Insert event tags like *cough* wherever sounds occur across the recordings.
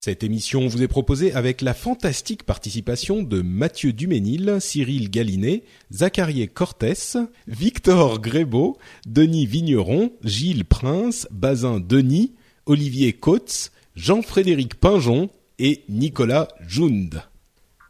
Cette émission vous est proposée avec la fantastique participation de Mathieu Duménil, Cyril Gallinet, Zacharié Cortès, Victor Grébeau, Denis Vigneron, Gilles Prince, Bazin Denis, Olivier Coates, Jean-Frédéric Pinjon et Nicolas Jund.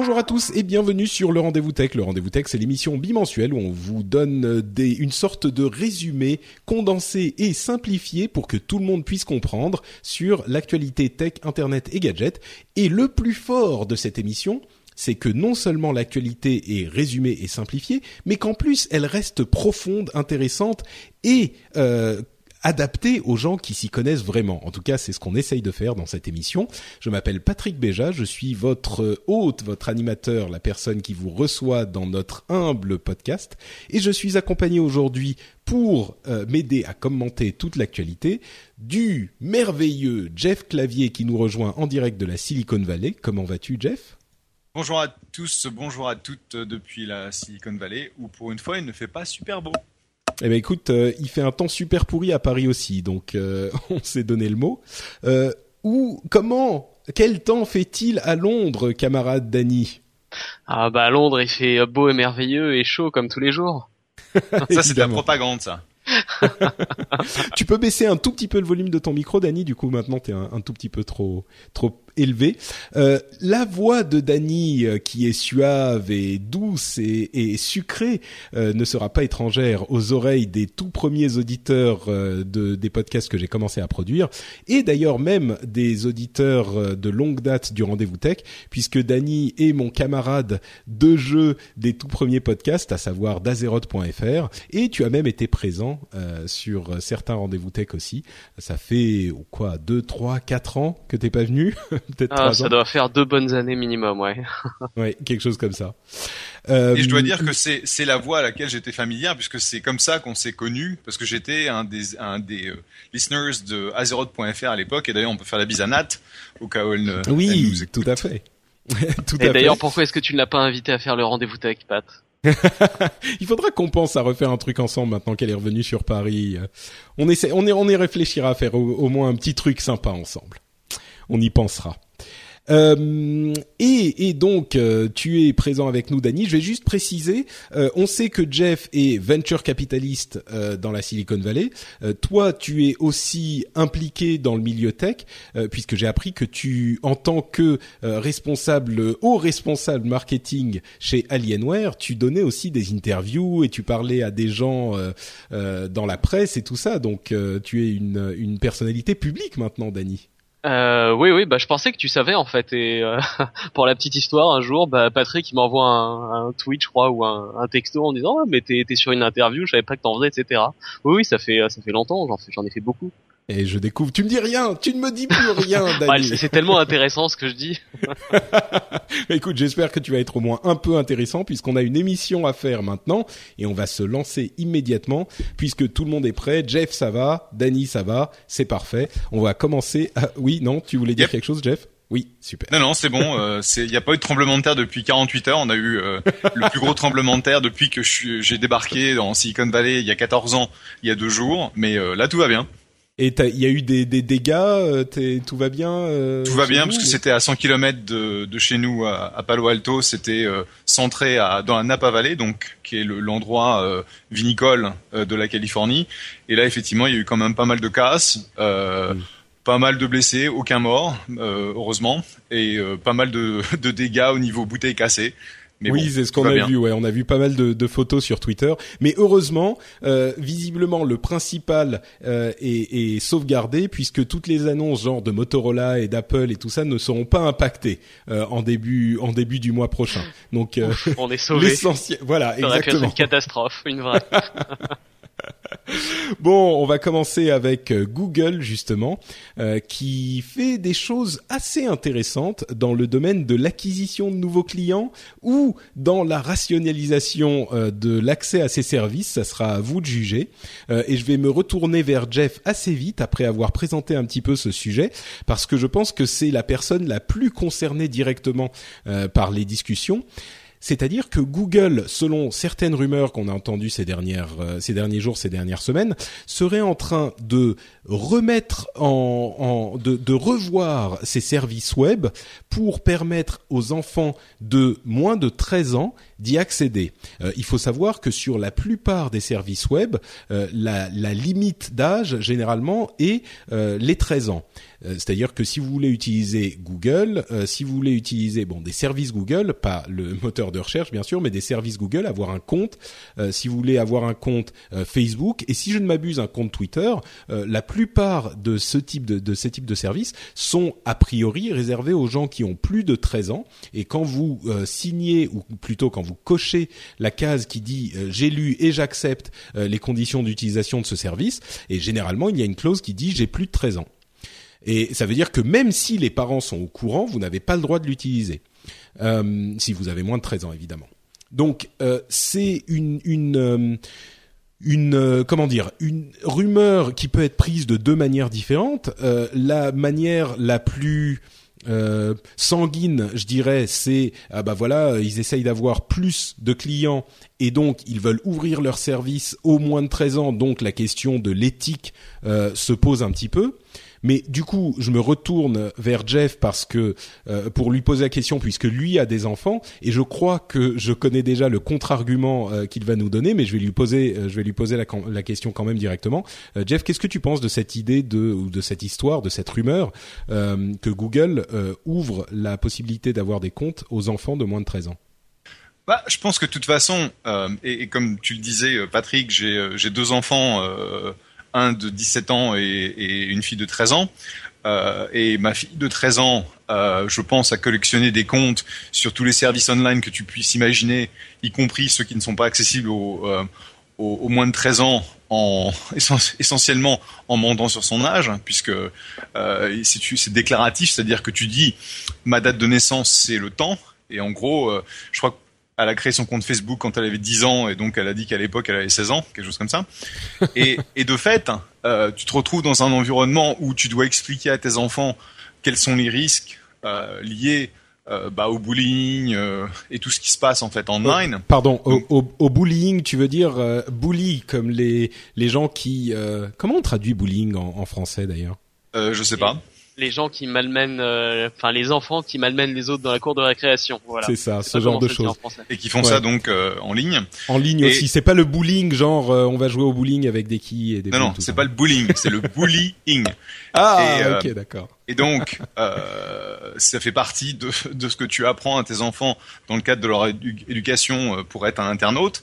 Bonjour à tous et bienvenue sur le Rendez-vous Tech. Le Rendez-vous Tech, c'est l'émission bimensuelle où on vous donne des, une sorte de résumé condensé et simplifié pour que tout le monde puisse comprendre sur l'actualité tech, internet et gadgets. Et le plus fort de cette émission, c'est que non seulement l'actualité est résumée et simplifiée, mais qu'en plus elle reste profonde, intéressante et euh, adapté aux gens qui s'y connaissent vraiment. En tout cas, c'est ce qu'on essaye de faire dans cette émission. Je m'appelle Patrick Béja, je suis votre hôte, votre animateur, la personne qui vous reçoit dans notre humble podcast, et je suis accompagné aujourd'hui pour euh, m'aider à commenter toute l'actualité du merveilleux Jeff Clavier qui nous rejoint en direct de la Silicon Valley. Comment vas-tu, Jeff? Bonjour à tous, bonjour à toutes depuis la Silicon Valley, où pour une fois il ne fait pas super beau. Eh ben écoute, euh, il fait un temps super pourri à Paris aussi, donc euh, *laughs* on s'est donné le mot. Euh, où, comment, quel temps fait-il à Londres, camarade Dany? Ah bah à Londres, il fait beau et merveilleux et chaud comme tous les jours. *laughs* ça c'est de la propagande, ça. *laughs* tu peux baisser un tout petit peu le volume de ton micro, Dany? Du coup, maintenant, t'es un, un tout petit peu trop, trop élevé. Euh, la voix de Dany, euh, qui est suave et douce et, et sucrée, euh, ne sera pas étrangère aux oreilles des tout premiers auditeurs euh, de, des podcasts que j'ai commencé à produire, et d'ailleurs même des auditeurs euh, de longue date du Rendez-vous Tech, puisque Dany est mon camarade de jeu des tout premiers podcasts, à savoir dazeroth.fr, et tu as même été présent euh, sur certains Rendez-vous Tech aussi. Ça fait quoi, deux, trois, quatre ans que t'es pas venu? *laughs* peut-être ah, ça doit faire deux bonnes années minimum, ouais. *laughs* ouais, quelque chose comme ça. Euh, et je dois dire que c'est c'est la voix à laquelle j'étais familière puisque c'est comme ça qu'on s'est connus parce que j'étais un des un des euh, listeners de Azeroth.fr à l'époque et d'ailleurs on peut faire la bise à Nat au cas où elle ne Oui, elle nous tout à fait. *laughs* tout et d'ailleurs pourquoi est-ce que tu ne l'as pas invité à faire le rendez-vous tech, Pat? *laughs* Il faudra qu'on pense à refaire un truc ensemble maintenant qu'elle est revenue sur Paris. On essaie, on est, on y réfléchira à faire au, au moins un petit truc sympa ensemble. On y pensera. Euh, et, et, donc, euh, tu es présent avec nous, Dany. Je vais juste préciser, euh, on sait que Jeff est venture capitaliste euh, dans la Silicon Valley. Euh, toi, tu es aussi impliqué dans le milieu tech, puisque j'ai appris que tu, en tant que responsable, haut responsable marketing chez Alienware, tu donnais aussi des interviews et tu parlais à des gens dans la presse et tout ça. Donc, tu es une, une personnalité publique maintenant, Dany. Euh, oui, oui, bah je pensais que tu savais en fait. Et euh, *laughs* pour la petite histoire, un jour, bah, Patrick il m'envoie un, tweet, je crois, ou un, texto en disant, oh, mais t'es sur une interview, je savais pas que t'en faisais, etc. Oui, oui, ça fait ça fait longtemps, j'en j'en ai fait beaucoup. Et je découvre, tu me dis rien, tu ne me dis plus rien, *laughs* ouais, c'est tellement intéressant ce que je dis. *laughs* Écoute, j'espère que tu vas être au moins un peu intéressant puisqu'on a une émission à faire maintenant et on va se lancer immédiatement puisque tout le monde est prêt. Jeff, ça va, Dany, ça va, c'est parfait. On va commencer. À... Oui, non, tu voulais dire yep. quelque chose, Jeff? Oui, super. Non, non, c'est bon. Euh, Il n'y a pas eu de tremblement de terre depuis 48 heures. On a eu euh, le plus gros tremblement de terre depuis que j'ai débarqué dans Silicon Valley il y a 14 ans, il y a deux jours. Mais euh, là, tout va bien. Et il y a eu des, des dégâts, euh, tout va bien euh, Tout va bien parce que c'était à 100 km de, de chez nous à, à Palo Alto, c'était euh, centré à, dans la Napa Valley, donc qui est l'endroit le, vinicole de la Californie. Et là, effectivement, il y a eu quand même pas mal de casses. Mm. pas mal de blessés, aucun mort, heureusement, et pas mal de, *laughs* de dégâts au niveau bouteille cassée oui, c'est ce qu'on a vu. Ouais, on a vu pas mal de, de photos sur Twitter. Mais heureusement, euh, visiblement, le principal euh, est, est, sauvegardé puisque toutes les annonces, genre de Motorola et d'Apple et tout ça, ne seront pas impactées euh, en début en début du mois prochain. Donc, euh, on est sauvé. *laughs* L'essentiel, voilà, exactement. Une catastrophe, une vraie. *laughs* *laughs* bon, on va commencer avec euh, Google justement, euh, qui fait des choses assez intéressantes dans le domaine de l'acquisition de nouveaux clients ou dans la rationalisation euh, de l'accès à ses services. Ça sera à vous de juger. et je vais me retourner vers Jeff assez vite après avoir présenté un petit peu ce sujet, parce que je pense que c'est la personne la plus concernée directement par les discussions. C'est-à-dire que Google, selon certaines rumeurs qu'on a entendues ces dernières, euh, ces derniers jours, ces dernières semaines, serait en train de remettre en, de, de, revoir ses services web pour permettre aux enfants de moins de 13 ans d'y accéder. Euh, il faut savoir que sur la plupart des services web, euh, la, la, limite d'âge généralement est les 13 ans. C'est-à-dire que si vous voulez utiliser Google, si vous voulez utiliser bon des services Google, pas le *laughs* moteur de recherche bien sûr, mais des services Google, avoir un compte. si vous voulez avoir un compte Facebook et si je ne m'abuse un compte Twitter, la plupart de ce type de, de ces types de services sont a priori réservés aux gens qui ont plus de 13 ans. Et quand vous euh, signez, ou plutôt quand vous cochez la case qui dit euh, j'ai lu et j'accepte euh, les conditions d'utilisation de ce service, et généralement il y a une clause qui dit j'ai plus de 13 ans. Et ça veut dire que même si les parents sont au courant, vous n'avez pas le droit de l'utiliser. si vous avez moins de 13 ans, évidemment. Donc c'est une, une une euh, comment dire une rumeur qui peut être prise de deux manières différentes. Euh, la manière la plus euh, sanguine, je dirais, c'est ah bah voilà, ils essayent d'avoir plus de clients et donc ils veulent ouvrir leur service au moins de 13 ans. Donc la question de l'éthique se pose un petit peu. Mais du coup, je me retourne vers Jeff parce que euh, pour lui poser la question, puisque lui a des enfants, et je crois que je connais déjà le contre-argument euh, qu'il va nous donner, mais je vais lui poser, euh, je vais lui poser la, question quand même directement. Jeff, qu'est-ce que tu penses de cette idée de ou de cette histoire, de cette rumeur que Google ouvre la possibilité d'avoir des comptes aux enfants de moins de 13 ans? Bah, je pense que de toute façon, et, et, comme tu le disais, Patrick, j'ai deux enfants un de 17 ans et, une fille de 13 ans. Euh, et ma fille de 13 ans, euh, je pense, à collectionner des comptes sur tous les services online que tu puisses imaginer, y compris ceux qui ne sont pas accessibles aux, euh, moins de 13 ans, en, *laughs* essentiellement en mentant sur son âge, puisque c'est déclaratif, c'est-à-dire que tu dis ma date de naissance c'est le temps, et en gros, je crois que elle a créé son compte Facebook quand elle avait 10 ans et donc elle a dit qu'à l'époque elle avait 16 ans, quelque chose comme ça. *laughs* Et, et de fait, euh, tu te retrouves dans un environnement où tu dois expliquer à tes enfants quels sont les risques euh, liés euh, bah, au bullying et tout ce qui se passe en fait online. Oh, pardon, au, au, au, bullying, tu veux dire bully comme les les gens qui comment on traduit bullying en, en français d'ailleurs? Je sais pas les gens qui malmènent, euh, enfin les enfants qui malmènent les autres dans la cour de récréation. Voilà. C'est ça, ce genre de choses. Et qui font ça donc euh, en ligne. En ligne aussi. C'est pas le bullying, genre euh, on va jouer au bowling avec des quilles et des. Non non, c'est pas le bullying, c'est le bullying. *laughs* Ah ok d'accord. Et donc ça fait partie de, de ce que tu apprends à tes enfants dans le cadre de leur éducation pour être un internaute.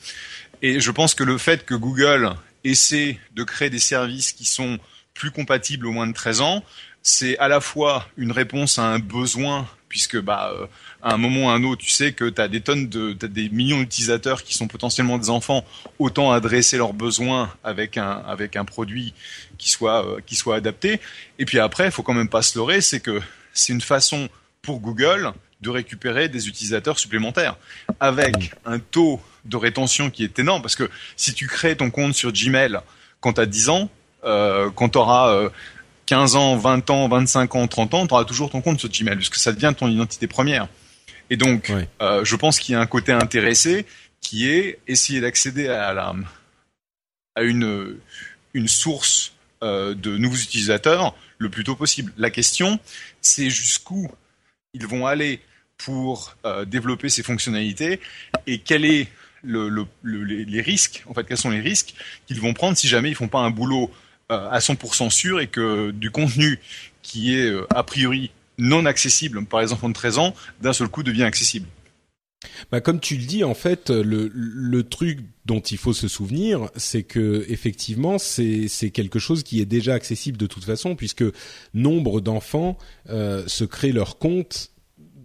Et je pense que le fait que Google essaie de créer des services qui sont plus compatibles au moins de 13 ans, c'est à la fois une réponse à un besoin puisque bah euh, à un moment ou à un autre, tu sais que tu as des tonnes de des millions d'utilisateurs qui sont potentiellement des enfants, autant adresser leurs besoins avec un avec un produit qui soit euh, qui soit adapté. Et puis après, il faut quand même pas se leurrer, c'est que c'est une façon pour Google de récupérer des utilisateurs supplémentaires avec un taux de rétention qui est énorme parce que si tu crées ton compte sur Gmail quand tu as 10 ans, euh, quand tu auras euh, 15 ans, 20 ans, 25 ans, 30 ans, tu auras toujours ton compte sur Gmail, puisque ça devient ton identité première. Et donc, euh, je pense qu'il y a un côté intéressé qui est essayer d'accéder à, la, à une, une source euh, de nouveaux utilisateurs le plus tôt possible. La question, c'est jusqu'où ils vont aller pour euh, développer ces fonctionnalités et quel est le, le, les risques, en fait, quels sont les risques qu'ils vont prendre si jamais ils font pas un boulot à 100% sûr et que du contenu qui est a priori non accessible par les enfants de 13 ans, d'un seul coup devient accessible. Bah, comme tu le dis, en fait, le, truc dont il faut se souvenir, c'est que effectivement, c'est quelque chose qui est déjà accessible de toute façon, puisque nombre d'enfants euh, se créent leur compte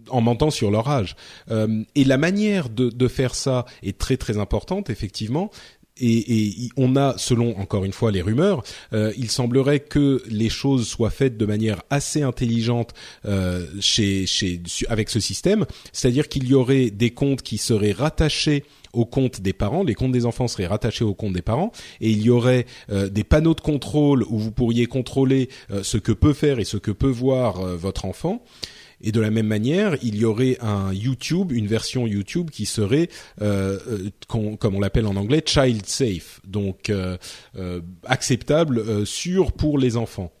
en mentant sur leur âge. Euh, et la manière de, faire ça est très très importante, effectivement et, on a, selon encore une fois les rumeurs, euh, il semblerait que les choses soient faites de manière assez intelligente euh, chez, chez, avec ce système, c'est-à-dire qu'il y aurait des comptes qui seraient rattachés au compte des parents, les comptes des enfants seraient rattachés au compte des parents, et il y aurait euh, des panneaux de contrôle où vous pourriez contrôler ce que peut faire et ce que peut voir votre enfant. Et de la même manière, il y aurait un YouTube, une version YouTube qui serait, euh, euh comme on l'appelle en anglais, child safe, donc euh, euh, acceptable, sûr pour les enfants.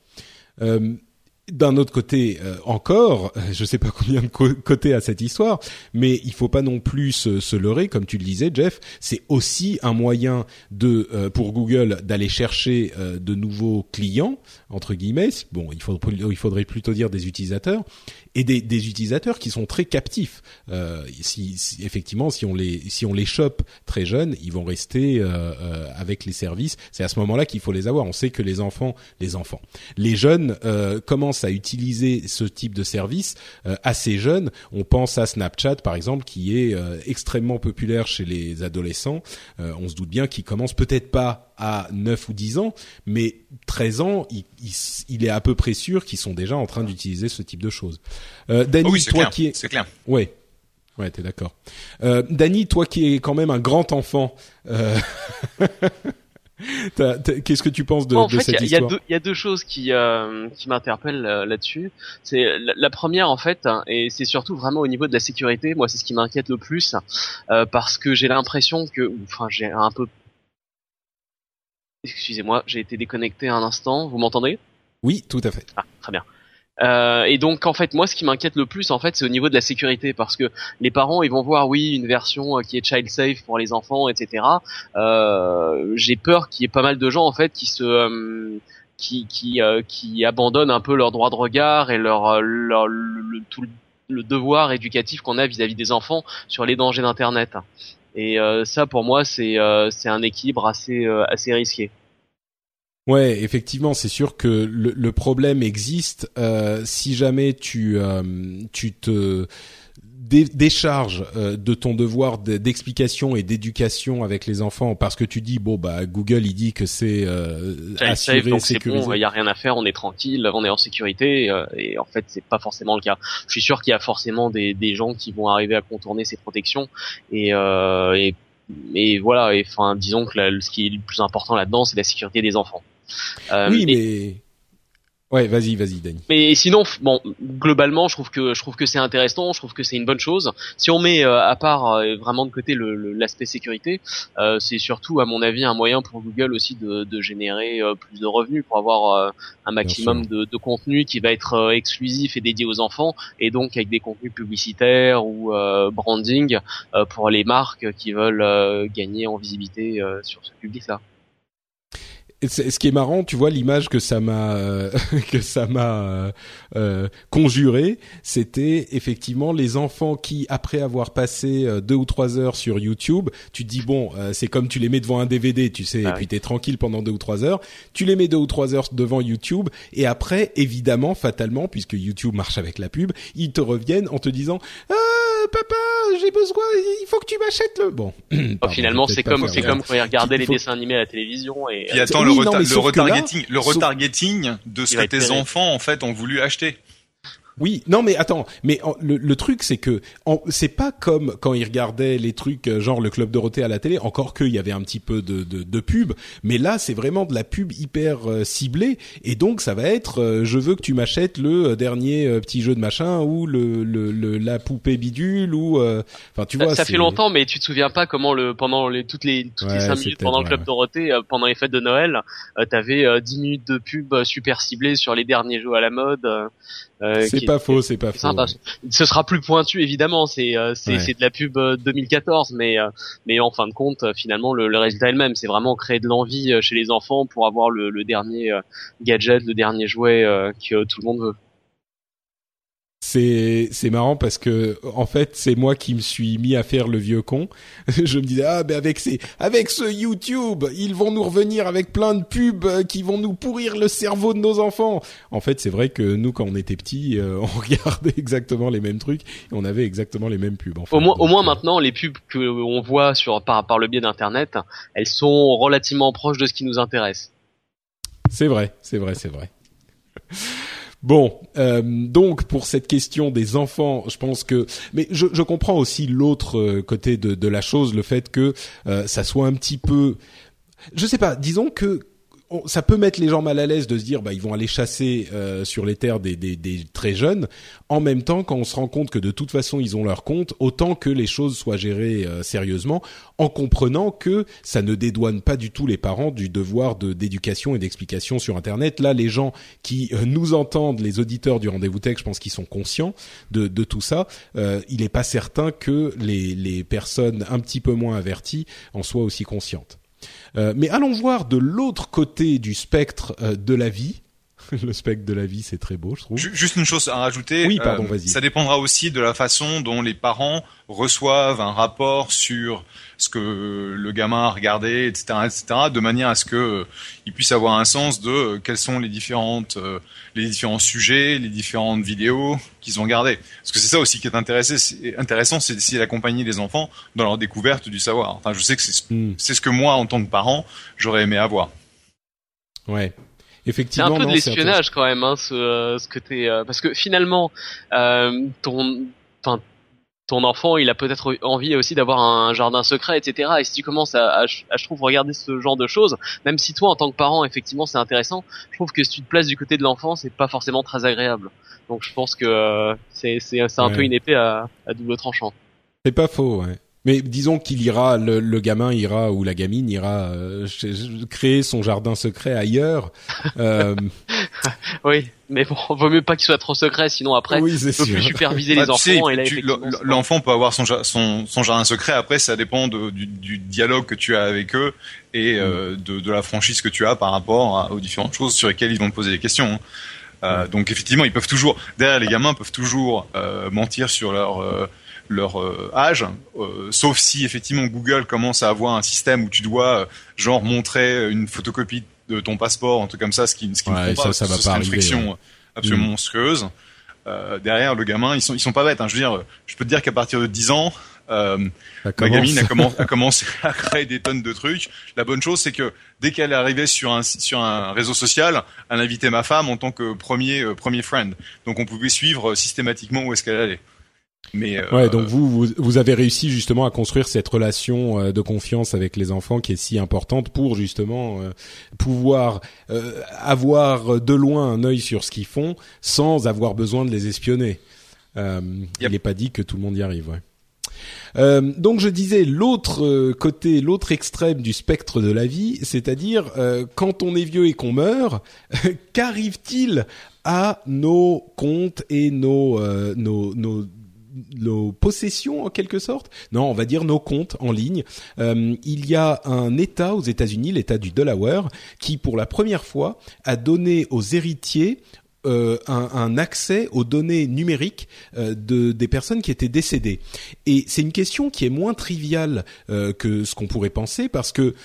d'un autre côté encore, *laughs* je ne sais pas combien de côtés à cette histoire, mais il faut pas non plus se, se leurrer, comme tu le disais, Jeff. C'est aussi un moyen de pour Google d'aller chercher de nouveaux clients entre guillemets. Bon, il faudrait plutôt dire des utilisateurs et des, des utilisateurs qui sont très captifs. Euh, si, effectivement, si on les si on les chope très jeunes, ils vont rester euh, euh, avec les services. C'est à ce moment-là qu'il faut les avoir. On sait que les enfants, les enfants, les jeunes euh, commencent à utiliser ce type de service euh, assez jeunes. On pense à Snapchat par exemple, qui est extrêmement populaire chez les adolescents. on se doute bien qu'ils commencent peut-être pas à 9 ou 10 ans, mais 13 ans, il, il, est à peu près sûr qu'ils sont déjà en train d'utiliser ce type de choses. Euh, Danny, oui, toi qui es... c'est clair. Ouais. Ouais, t'es d'accord. Euh, Danny, toi qui es quand même un grand enfant, euh... *laughs* Qu'est-ce que tu penses de, de cette histoire Il y, a deux choses qui euh, qui m'interpellent euh, là-dessus. C'est la, première en fait, hein, et c'est surtout vraiment au niveau de la sécurité. Moi, c'est ce qui m'inquiète le plus euh, parce que j'ai l'impression que, enfin, j'ai un peu Excusez-moi, j'ai été déconnecté un instant. Vous m'entendez? Oui, tout à fait. Ah, très bien. Euh, et donc en fait moi ce qui m'inquiète le plus en fait c'est au niveau de la sécurité parce que les parents ils vont voir oui une version euh, qui est child safe pour les enfants etc. Euh, j'ai peur qu'il y ait pas mal de gens en fait qui se euh, qui qui, euh, qui abandonnent un peu leur droit de regard et leur, leur le, tout le devoir éducatif qu'on a vis-à-vis des enfants sur les dangers d'internet. Et euh, ça, pour moi, c'est euh, c'est un équilibre assez euh, assez risqué. Ouais, effectivement, c'est sûr que le, le problème existe. si jamais tu tu te décharge euh, de ton devoir d'explication et d'éducation avec les enfants parce que tu dis bon bah Google il dit que c'est euh, assuré, donc c'est bon, il y a rien à faire, on est tranquille, on est en sécurité euh, et en fait c'est pas forcément le cas. Je suis sûr qu'il y a forcément des, des gens qui vont arriver à contourner ces protections et, euh, et et voilà, et enfin disons que ce qui est le plus important là-dedans c'est la sécurité des enfants. oui, mais Ouais, vas-y, vas-y, Danny. Mais sinon, bon, globalement, je trouve que je trouve que c'est intéressant, je trouve que c'est une bonne chose. Si on met euh, à part euh, vraiment de côté l'aspect sécurité, euh, c'est surtout, à mon avis, un moyen pour Google aussi de, de générer plus de revenus, pour avoir un maximum de, de, contenu qui va être exclusif et dédié aux enfants, et donc avec des contenus publicitaires ou branding pour les marques qui veulent gagner en visibilité sur ce public-là ce qui est marrant, tu vois l'image que ça m'a euh, *laughs* que ça m'a euh, euh, conjuré, c'était effectivement les enfants qui, après avoir passé deux ou trois heures sur YouTube, tu te dis bon, c'est comme tu les mets devant un DVD, tu sais, et ah puis t'es tranquille pendant deux ou trois heures, tu les mets deux ou trois heures devant YouTube, et après, évidemment, fatalement, puisque YouTube marche avec la pub, ils te reviennent en te disant ah, papa, j'ai besoin, il faut que tu m'achètes le. Bon. *clears throat* finalement, c'est comme, c'est comme quand il regardait les dessins animés à la télévision et. Puis attends, le, retargeting, le retargeting de ce que tes enfants en fait ont voulu acheter. Oui, non mais attends, mais le, le truc c'est que c'est pas comme quand ils regardaient les trucs euh, genre le club Dorothée à la télé, encore qu'il y avait un petit peu de, de, de pub, mais là c'est vraiment de la pub hyper euh, ciblée et donc ça va être euh, je veux que tu m'achètes le dernier petit jeu de machin ou le, le, la poupée bidule ou enfin tu vois. Ça fait longtemps, mais tu te souviens pas comment le pendant les toutes les toutes les cinq minutes pendant le club Dorothée pendant les fêtes de Noël, t'avais 10 minutes de pub super ciblée sur les derniers jeux à la mode. Euh, c'est pas faux, c'est pas faux. Ce sera plus pointu évidemment, c'est euh, c'est c'est de la pub 2014, mais mais en fin de compte, finalement le, résultat est le même. C'est vraiment créer de l'envie chez les enfants pour avoir le, le dernier gadget, le dernier jouet que tout le monde veut c'est c'est marrant parce que en fait c'est moi qui me suis mis à faire le vieux con. *laughs* je me disais ah ben avec ces avec ce YouTube ils vont nous revenir avec plein de pubs qui vont nous pourrir le cerveau de nos enfants. En fait c'est vrai que nous quand on était petits euh, *laughs* on regardait exactement les mêmes trucs et on avait exactement les mêmes pubs. au moins au moins euh, maintenant les pubs que on voit sur par par le biais d'internet elles sont relativement proches de ce qui nous intéresse. C'est vrai c'est vrai c'est vrai. Bon, euh, donc pour cette question des enfants, je pense que, mais je, comprends aussi l'autre euh, côté de, la chose, le fait que euh, ça soit un petit peu, je sais pas, disons que ça peut mettre les gens mal à l'aise de se dire bah ils vont aller chasser euh, sur les terres des, très jeunes. En même temps, quand on se rend compte que de toute façon ils ont leur compte, autant que les choses soient gérées euh, sérieusement, en comprenant que ça ne dédouane pas du tout les parents du devoir de d'éducation et d'explication sur Internet. Là, les gens qui euh, nous entendent, les auditeurs du rendez-vous tech, je pense qu'ils sont conscients de, de tout ça. il n'est pas certain que les, les personnes un petit peu moins averties en soient aussi conscientes. Euh, mais allons voir de l'autre côté du spectre euh, de la vie. *laughs* Le spectre de la vie, c'est très beau, je trouve. Juste une chose à rajouter. Oui, pardon, euh, vas-y. Ça dépendra aussi de la façon dont les parents reçoivent un rapport sur ce que le gamin a regardé, etc., etc., de manière à ce que euh, il puisse avoir un sens de euh, quels sont les différentes, euh, les différents sujets, les différentes vidéos qu'ils ont regardées. Parce que c'est ça aussi qui est, intéressant, c'est d'essayer d'accompagner les enfants dans leur découverte du savoir. Enfin, je sais que c'est hmm. c'est ce que moi, en tant que parent, j'aurais aimé avoir. Ouais. Effectivement, c'est un peu de l'espionnage quand même, hein, ce, ce que t'es, parce que finalement, euh, ton, ton enfant, il a peut-être envie aussi d'avoir un jardin secret, etc. Et si tu commences à, je trouve, regarder ce genre de choses, même si toi, en tant que parent, effectivement, c'est intéressant, je trouve que si tu te places du côté de l'enfant, c'est pas forcément très agréable. Donc je pense que euh, c'est c'est un peu une épée à, à double tranchant. C'est pas faux, ouais. Mais disons qu'il ira, le, le, gamin ira ou la gamine ira euh, créer son jardin secret ailleurs. Euh... *laughs* oui, mais bon, vaut mieux pas qu'il soit trop secret, sinon après, oui, il peut plus superviser les bah, enfants. et là, l'enfant peut avoir son, son, son, jardin secret. Après, ça dépend de, du, du, dialogue que tu as avec eux et euh, mm. de, de, la franchise que tu as par rapport aux différentes choses sur lesquelles ils vont te poser des questions. Hein. Euh, donc effectivement, ils peuvent toujours, derrière les gamins peuvent toujours euh, mentir sur leur euh, leur euh, âge, euh, sauf si effectivement Google commence à avoir un système où tu dois euh, genre montrer une photocopie de ton passeport, un truc comme ça, ce qui, ce qui ne pas, ça, va pas une friction absolument mm. monstrueuse. derrière le gamin, ils sont ils sont pas bêtes. Hein. Je veux dire, je peux te dire qu'à partir de 10 ans, euh, ma gamine a, *laughs* a, commencé *laughs* à créer des tonnes de trucs. La bonne chose, c'est que dès qu'elle est arrivée sur un sur un réseau social, elle invitait ma femme en tant que premier premier friend. Donc on pouvait suivre systématiquement où est-ce qu'elle allait. Mais euh, ouais, donc vous, vous, vous avez réussi justement à construire cette relation euh, de confiance avec les enfants qui est si importante pour justement euh, pouvoir avoir de loin un œil sur ce qu'ils font sans avoir besoin de les espionner. Il n'est pas dit que tout le monde y arrive. Ouais. donc je disais l'autre côté, l'autre extrême du spectre de la vie, c'est-à-dire quand on est vieux et qu'on meurt, *laughs* qu'arrive-t-il à nos comptes et nos, nos, nos nos possessions en quelque sorte Non, on va dire nos comptes en ligne. Euh, il y a un État aux États-Unis, l'État du Delaware, qui pour la première fois a donné aux héritiers euh, un, accès aux données numériques euh, de des personnes qui étaient décédées. Et c'est une question qui est moins triviale que ce qu'on pourrait penser parce que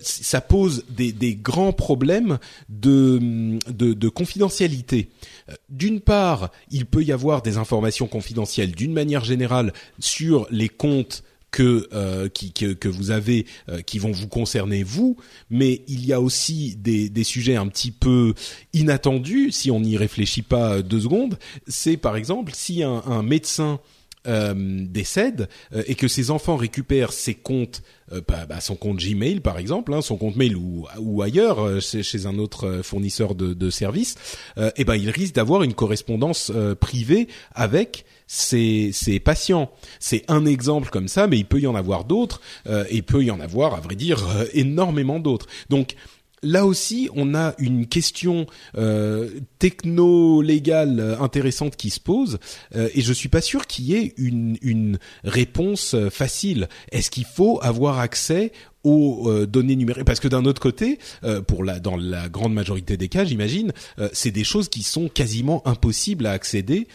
ça pose des, grands problèmes de, de confidentialité. Euh, d'une part, il peut y avoir des informations confidentielles d'une manière générale sur les comptes que, euh, qui, que, que, vous avez euh, qui vont vous concerner vous, mais il y a aussi des, des sujets un petit peu inattendus si on n'y réfléchit pas deux secondes. C'est par exemple si un, un médecin euh, décède euh, et que ses enfants récupèrent ses comptes, euh, bah, bah, son compte Gmail par exemple, hein, son compte mail ou, ou ailleurs euh, chez, chez, un autre fournisseur de, de services, et eh ben il risque d'avoir une correspondance privée avec ses, ses patients. C'est un exemple comme ça, mais il peut y en avoir d'autres, et il peut y en avoir, à vrai dire, énormément d'autres. Donc là aussi, on a une question euh, techno-légale intéressante qui se pose, euh, et je suis pas sûr qu'il y ait une, une réponse facile. Est-ce qu'il faut avoir accès aux euh, données numériques. Parce que d'un autre côté euh, pour la dans la grande majorité des cas j'imagine euh, c'est des choses qui sont quasiment impossibles à accéder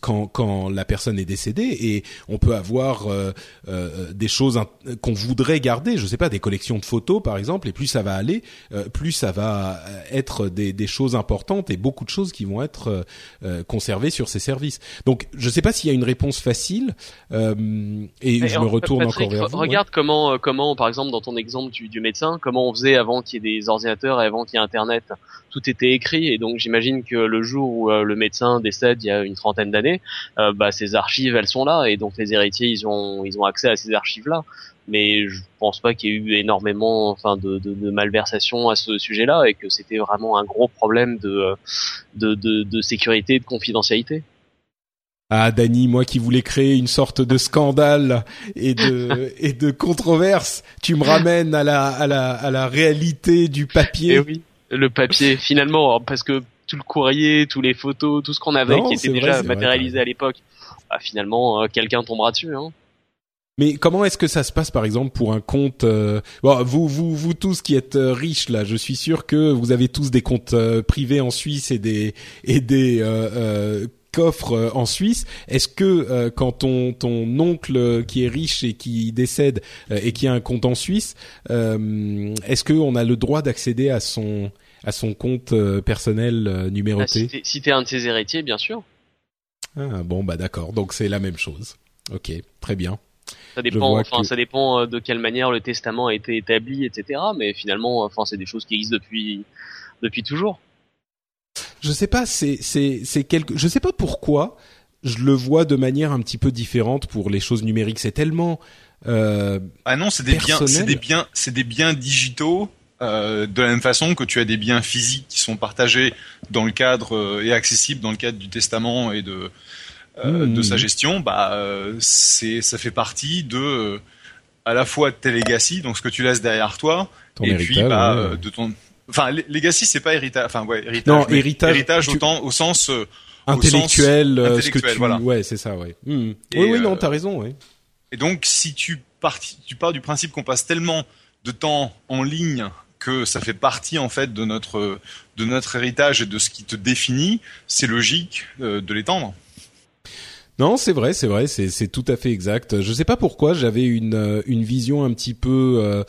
quand quand la personne est décédée. Et on peut avoir des choses qu'on voudrait garder. Je sais pas des collections de photos par exemple et plus ça va aller plus ça va être des, des choses importantes et beaucoup de choses qui vont être conservées sur ces services. Donc je sais pas s'il y a une réponse facile et je me retourne encore vers vous regarde comment comment, par exemple, dans ton exemple du, médecin, comment on faisait avant qu'il y ait des ordinateurs et avant qu'il y ait Internet. Tout était écrit et donc j'imagine que le jour où euh, le médecin décède il y a une trentaine d'années, euh, bah, ces archives elles sont là et donc les héritiers ils ont ils ont accès à ces archives là. Mais je pense pas qu'il y ait eu énormément, enfin, de, malversations à ce sujet-là et que c'était vraiment un gros problème de de, de, de sécurité de confidentialité. Ah, Dany, moi qui voulais créer une sorte de scandale et de *laughs* et de controverse, tu me ramènes à la à la à la réalité du papier. Eh oui, le papier finalement parce que tout le courrier, tous les photos, tout ce qu'on avait qui était déjà matérialisé à l'époque, bah, finalement euh, quelqu'un tombera dessus. Hein. Mais comment est-ce que ça se passe par exemple pour un compte euh, bon, vous vous vous tous qui êtes euh, riches là, je suis sûr que vous avez tous des comptes privés en Suisse et des et des coffre euh, en Suisse. Est-ce que euh, quand ton ton oncle qui est riche et qui décède euh, et qui a un compte en Suisse, est-ce que on a le droit d'accéder à son à son compte personnel numéroté ah, Si t'es un de ses héritiers, bien sûr. Ah bon bah d'accord, donc c'est la même chose. Ok, très bien. Ça dépend, enfin, ça dépend de quelle manière le testament a été établi, etc. Mais finalement, enfin, c'est des choses qui existent depuis depuis toujours je sais pas, c'est c'est c'est quelque, je sais pas pourquoi je le vois de manière un petit peu différente pour les choses numériques. C'est tellement euh, ah non, c'est des biens, c'est des biens, c'est des biens digitaux. Euh, de la même façon que tu as des biens physiques qui sont partagés dans le cadre euh, et accessibles dans le cadre du testament et de euh, de sa hmm. gestion, bah c'est ça fait partie de à la fois de tes legacy, donc ce que tu laisses derrière toi, et puis bah, de ton Enfin, legacy, c'est pas héritage. Enfin, ouais, héritage. Non, héritage. Héritage autant au sens euh, intellectuel, euh, ce que tu. Voilà. Ouais, c'est ça, ouais. Hmm. oui, oui, non, euh, t'as raison, ouais. Et donc, si tu pars, tu pars du principe qu'on passe tellement de temps en ligne que ça fait partie en fait de notre de notre héritage et de ce qui te définit, c'est logique de l'étendre. Non, c'est vrai, c'est vrai, c'est c'est tout à fait exact. Je sais pas pourquoi j'avais une une vision un petit peu euh,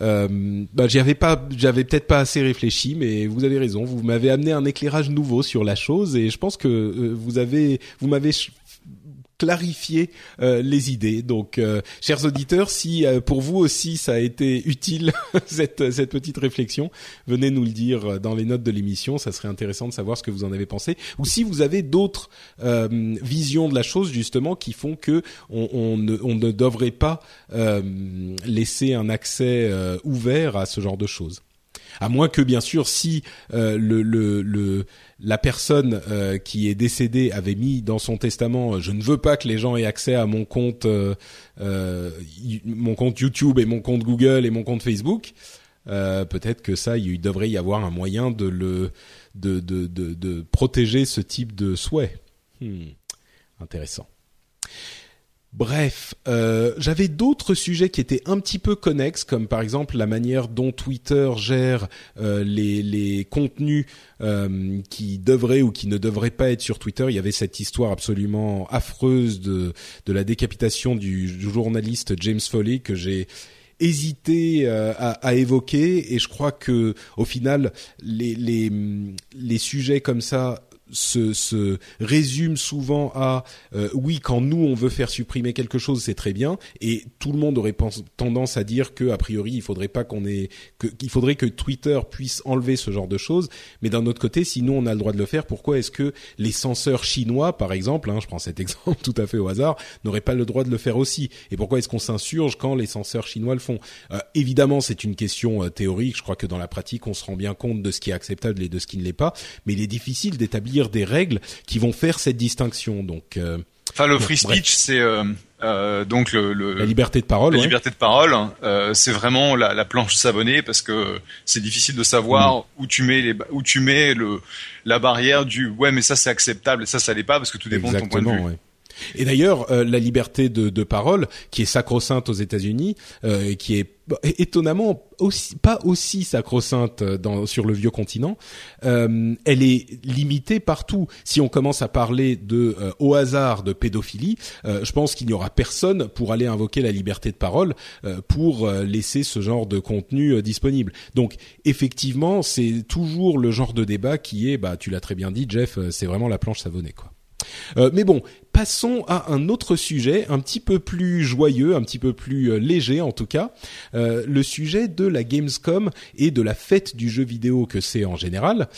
bah, j'avais pas, j'avais peut-être pas assez réfléchi, mais vous avez raison. Vous m'avez amené un éclairage nouveau sur la chose, et je pense que euh, vous avez, vous m'avez clarifier euh, les idées. Donc, euh, chers auditeurs, si euh, pour vous aussi ça a été utile *laughs* cette cette petite réflexion, venez nous le dire dans les notes de l'émission. Ça serait intéressant de savoir ce que vous en avez pensé, ou si vous avez d'autres visions de la chose justement qui font que on, on, ne, on ne devrait pas laisser un accès ouvert à ce genre de choses. À moins que, bien sûr, si le, le, le la personne euh, qui est décédée avait mis dans son testament euh, je ne veux pas que les gens aient accès à mon compte euh, mon compte YouTube et mon compte Google et mon compte Facebook peut-être que ça il devrait y avoir un moyen de le de de, de protéger ce type de souhait hmm. intéressant Bref, euh, j'avais d'autres sujets qui étaient un petit peu connexes, comme par exemple la manière dont Twitter gère euh, les, les, contenus euh, qui devraient ou qui ne devraient pas être sur Twitter. Il y avait cette histoire absolument affreuse de, de la décapitation du journaliste James Foley que j'ai hésité à, à, évoquer et je crois que au final les, les, les sujets comme ça se, se résume souvent à euh, oui quand nous on veut faire supprimer quelque chose c'est très bien. Et tout le monde aurait tendance à dire que a priori il faudrait pas qu'on ait que qu'il faudrait que Twitter puisse enlever ce genre de choses. Mais d'un autre côté si nous on a le droit de le faire pourquoi est-ce que les censeurs chinois par exemple hein, je prends cet *laughs* exemple tout à fait au hasard n'auraient pas le droit de le faire aussi? Et pourquoi est-ce qu'on s'insurge quand les censeurs chinois le font? Euh, évidemment c'est une question euh, théorique. Je crois que dans la pratique on se rend bien compte de ce qui est acceptable et de ce qui ne l'est pas. Mais il est difficile d'établir des règles qui vont faire cette distinction. Donc, euh, enfin, le free speech, c'est euh, Euh, donc le, le, la liberté de parole. La liberté de parole, euh, c'est vraiment la, la planche savonnée parce que c'est difficile de savoir mm. où tu mets les où tu mets le la barrière du ouais mais ça c'est acceptable et ça ça l'est pas parce que tout dépend de ton point de vue. Et d'ailleurs, euh, la liberté de, de, parole, qui est sacro-sainte aux États-Unis, euh, qui est étonnamment aussi, pas aussi sacro-sainte dans, sur le vieux continent, euh, elle est limitée partout. Si on commence à parler de euh, au hasard de pédophilie, euh, je pense qu'il n'y aura personne pour aller invoquer la liberté de parole pour laisser ce genre de contenu disponible. Donc effectivement, c'est toujours le genre de débat qui est, bah tu l'as très bien dit, Jeff, c'est vraiment la planche savonnée quoi. Euh, mais bon, passons à un autre sujet, un petit peu plus joyeux, un petit peu plus euh, léger en tout cas, euh, le sujet de la Gamescom et de la fête du jeu vidéo que c'est en général.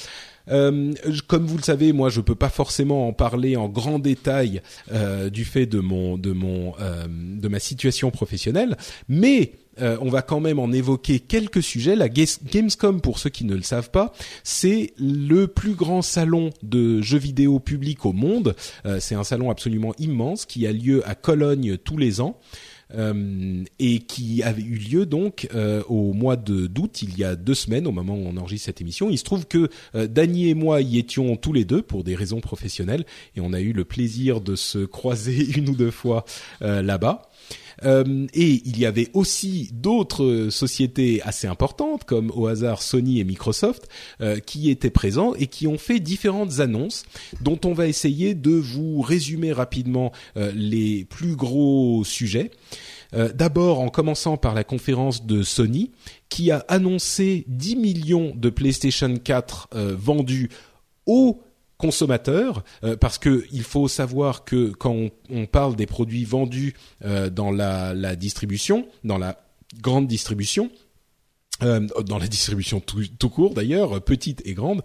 Comme vous le savez, moi, je peux pas forcément en parler en grand détail du fait de mon de mon de ma situation professionnelle, mais euh, on va quand même en évoquer quelques sujets. La Gamescom, pour ceux qui ne le savent pas, c'est le plus grand salon de jeux vidéo public au monde. Euh, c'est un salon absolument immense qui a lieu à Cologne tous les ans. Euh, et qui avait eu lieu donc au mois de d'août, il y a deux semaines, au moment où on enregistre cette émission. Il se trouve que Dany et moi y étions tous les deux pour des raisons professionnelles, et on a eu le plaisir de se *laughs* croiser une ou deux fois là-bas. Euh, et il y avait aussi d'autres sociétés assez importantes, comme au hasard Sony et Microsoft, euh, qui étaient présents et qui ont fait différentes annonces, dont on va essayer de vous résumer rapidement euh, les plus gros sujets. D'abord en commençant par la conférence de Sony, qui a annoncé 10 millions de PlayStation 4 vendus au consommateurs, euh, parce que il faut savoir que quand on, parle des produits vendus euh, dans la, distribution, dans la grande distribution, euh, dans la distribution tout, court d'ailleurs, petite et grande,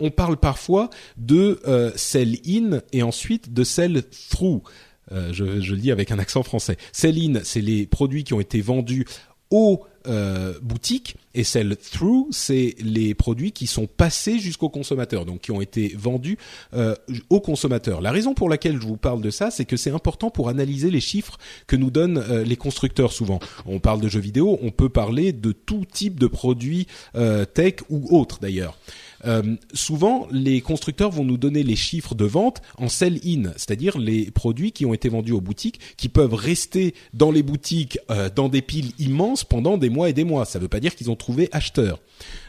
on parle parfois de sell-in et ensuite de sell-through. Je, je, le dis avec un accent français. Sell-in, c'est les produits qui ont été vendus au euh, boutique et sell through, c'est les produits qui sont passés jusqu'au consommateur, donc qui ont été vendus euh, au consommateur. La raison pour laquelle je vous parle de ça, c'est que c'est important pour analyser les chiffres que nous donnent euh, les constructeurs souvent. On parle de jeux vidéo, on peut parler de tout type de produits euh, tech ou autres d'ailleurs. Euh, souvent, les constructeurs vont nous donner les chiffres de vente en sell-in, c'est-à-dire les produits qui ont été vendus aux boutiques, qui peuvent rester dans les boutiques euh, dans des piles immenses pendant des mois et des mois. Ça ne veut pas dire qu'ils ont trouvé acheteurs.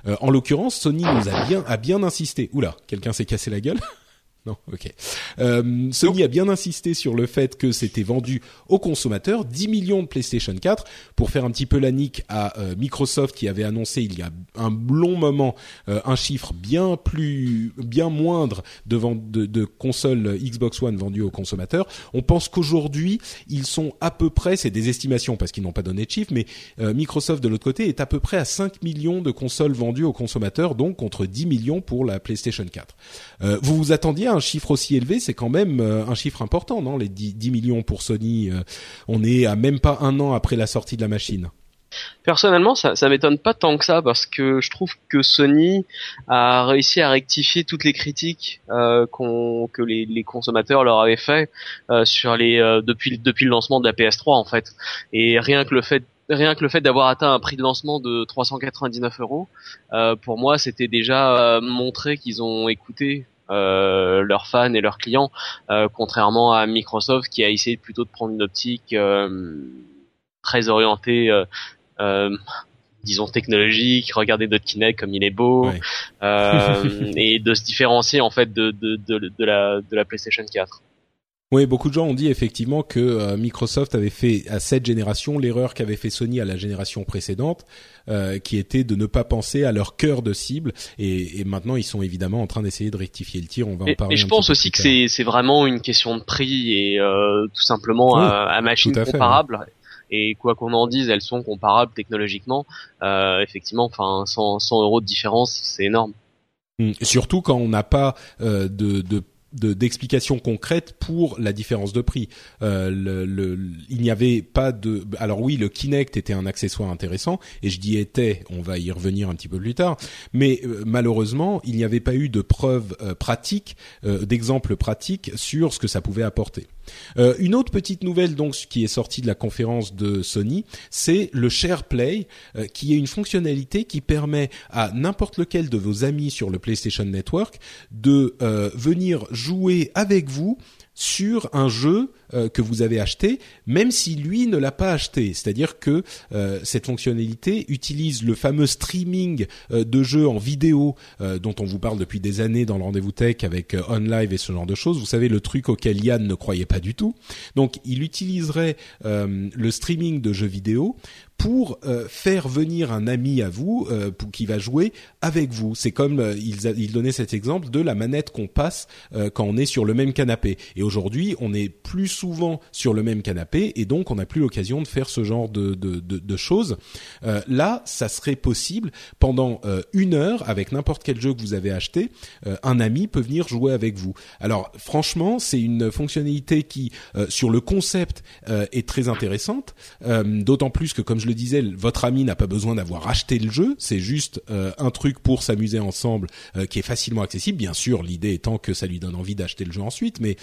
Euh, en l'occurrence, Sony nous a bien a bien insisté. Oula, quelqu'un s'est cassé la gueule. *laughs* Non, ok. Euh, Sony a bien insisté sur le fait que c'était vendu aux consommateurs 10 millions de PlayStation 4 pour faire un petit peu la nique à euh, Microsoft qui avait annoncé il y a un long moment euh, un chiffre bien plus bien moindre de, vente de, de consoles Xbox One vendues aux consommateurs. On pense qu'aujourd'hui ils sont à peu près, c'est des estimations parce qu'ils n'ont pas donné de chiffre, mais euh, Microsoft de l'autre côté est à peu près à 5 millions de consoles vendues aux consommateurs, donc contre 10 millions pour la PlayStation 4. vous vous attendiez un chiffre aussi élevé, c'est quand même euh, un chiffre important, non? Les 10, millions pour Sony, euh, on est à même pas un an après la sortie de la machine. Personnellement, ça, ça m'étonne pas tant que ça parce que je trouve que Sony a réussi à rectifier toutes les critiques euh, que les, consommateurs leur avaient fait sur les depuis depuis le lancement de la PS3 en fait. Et rien que le fait rien que le fait d'avoir atteint un prix de lancement de 399 euros, pour moi, c'était déjà montré qu'ils ont écouté euh, leurs fans et leurs clients, euh, contrairement à Microsoft qui a essayé plutôt de prendre une optique euh, très orientée disons technologique, regarder notre Kinect comme il est beau, et de se différencier en fait de, de, de, de, la, de la PlayStation 4. Oui, beaucoup de gens ont dit effectivement que euh, Microsoft avait fait à cette génération l'erreur qu'avait fait Sony à la génération précédente, euh, qui était de ne pas penser à leur cœur de cible. Et, et maintenant, ils sont évidemment en train d'essayer de rectifier le tir. On va en parler. Et je pense aussi que c'est c'est vraiment une question de prix et euh, tout simplement à, à, machine comparable. Et quoi qu'on en dise, elles sont comparables technologiquement. Euh, effectivement, enfin, 100, 100 euros de différence, c'est énorme. Hum, surtout quand on n'a pas de, de d'explications concrètes pour la différence de prix. Euh, le, il n'y avait pas de. Alors oui, le Kinect était un accessoire intéressant et je dis était. On va y revenir un petit peu plus tard. Mais euh, malheureusement, il n'y avait pas eu de preuves euh, pratiques, euh, d'exemples pratiques sur ce que ça pouvait apporter. Euh, une autre petite nouvelle donc qui est sortie de la conférence de Sony, c'est le SharePlay, euh, qui est une fonctionnalité qui permet à n'importe lequel de vos amis sur le PlayStation Network de venir avec vous sur un jeu euh, que vous avez acheté, même si lui ne l'a pas acheté. C'est-à-dire que euh, cette fonctionnalité utilise le fameux streaming euh, de jeux en vidéo dont on vous parle depuis des années dans le rendez-vous tech avec OnLive et ce genre de choses. Vous savez le truc auquel Yann ne croyait pas du tout. Donc il utiliserait le streaming de jeux vidéo pour euh, faire venir un ami à vous euh, pour, qui va jouer avec vous. C'est comme euh, il, il, donnait cet exemple de la manette qu'on passe quand on est sur le même canapé. Et aujourd'hui, on est plus souvent sur le même canapé et donc on n'a plus l'occasion de faire ce genre de, de, de, de choses. là, ça serait possible pendant une heure avec n'importe quel jeu que vous avez acheté, un ami peut venir jouer avec vous. Alors franchement, c'est une fonctionnalité qui, sur le concept, est très intéressante. D'autant plus que, comme je le disais, votre ami n'a pas besoin d'avoir acheté le jeu, c'est juste euh, un truc pour s'amuser ensemble euh, qui est facilement accessible. Bien sûr, l'idée étant que ça lui donne envie d'acheter le jeu ensuite, mais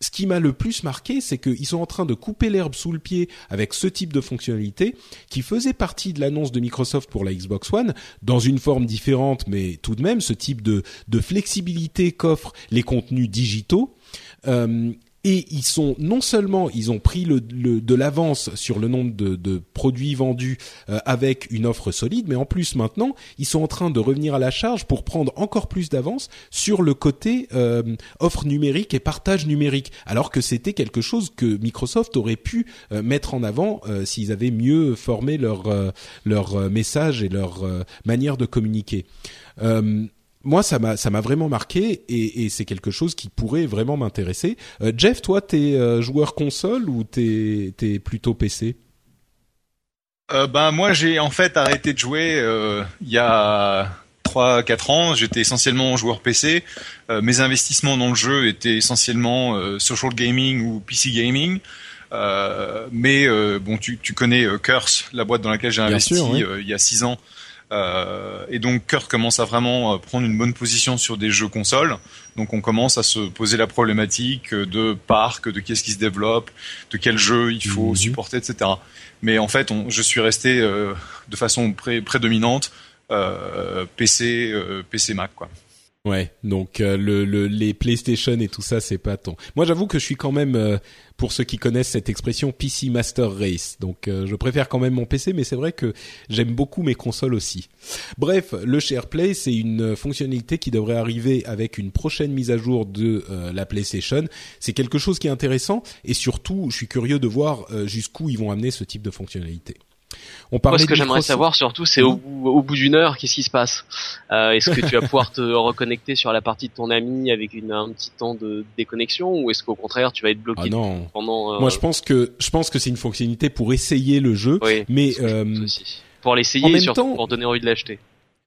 ce qui m'a le plus marqué, c'est qu'ils sont en train de couper l'herbe sous le pied avec ce type de fonctionnalité qui faisait partie de l'annonce de Microsoft pour la Xbox One, dans une forme différente, mais tout de même ce type de, flexibilité qu'offrent les contenus digitaux. Euh, et ils sont non seulement ils ont pris de l'avance sur le nombre de, de produits vendus euh, avec une offre solide, mais en plus maintenant ils sont en train de revenir à la charge pour prendre encore plus d'avance sur le côté euh, offre numérique et partage numérique, alors que c'était quelque chose que Microsoft aurait pu euh, mettre en avant s'ils avaient mieux formé leur leur message et leur manière de communiquer moi, ça m'a ça m'a vraiment marqué et, et c'est quelque chose qui pourrait vraiment m'intéresser. Euh, Jeff, toi, t'es euh, joueur console ou t'es t'es plutôt PC euh, Ben moi, j'ai en fait arrêté de jouer euh, il y a 3-4 ans. J'étais essentiellement joueur PC. mes investissements dans le jeu étaient essentiellement social gaming ou PC gaming. mais bon, tu, tu connais Curse, la boîte dans laquelle j'ai investi il y a 6 ans. Euh, et donc Kurt commence à vraiment euh, prendre une bonne position sur des jeux consoles. Donc on commence à se poser la problématique de parc, de qu'est-ce qui se développe, de quel jeu il faut mhm. supporter, etc. Mais en fait, on, je suis resté euh, de façon prédominante PC, PC Mac, quoi. Ouais, donc euh, le, le, les PlayStation et tout ça, c'est pas ton. Moi, j'avoue que je suis quand même, euh, pour ceux qui connaissent cette expression, PC Master Race. Donc, euh, je préfère quand même mon PC, mais c'est vrai que j'aime beaucoup mes consoles aussi. Bref, le SharePlay, c'est une fonctionnalité qui devrait arriver avec une prochaine mise à jour de la PlayStation. C'est quelque chose qui est intéressant et surtout, je suis curieux de voir jusqu'où ils vont amener ce type de fonctionnalité. On Moi, ce que j'aimerais savoir surtout, c'est au, bout, d'une heure, qu'est-ce qui se passe? Euh, Est-ce que tu vas pouvoir te *laughs* reconnecter sur la partie de ton ami avec une, un petit temps de déconnexion, ou est-ce qu'au contraire, tu vas être bloqué ah pendant euh... Moi, je pense que je pense que c'est une fonctionnalité pour essayer le jeu, mais euh, pour l'essayer, surtout pour donner envie de l'acheter.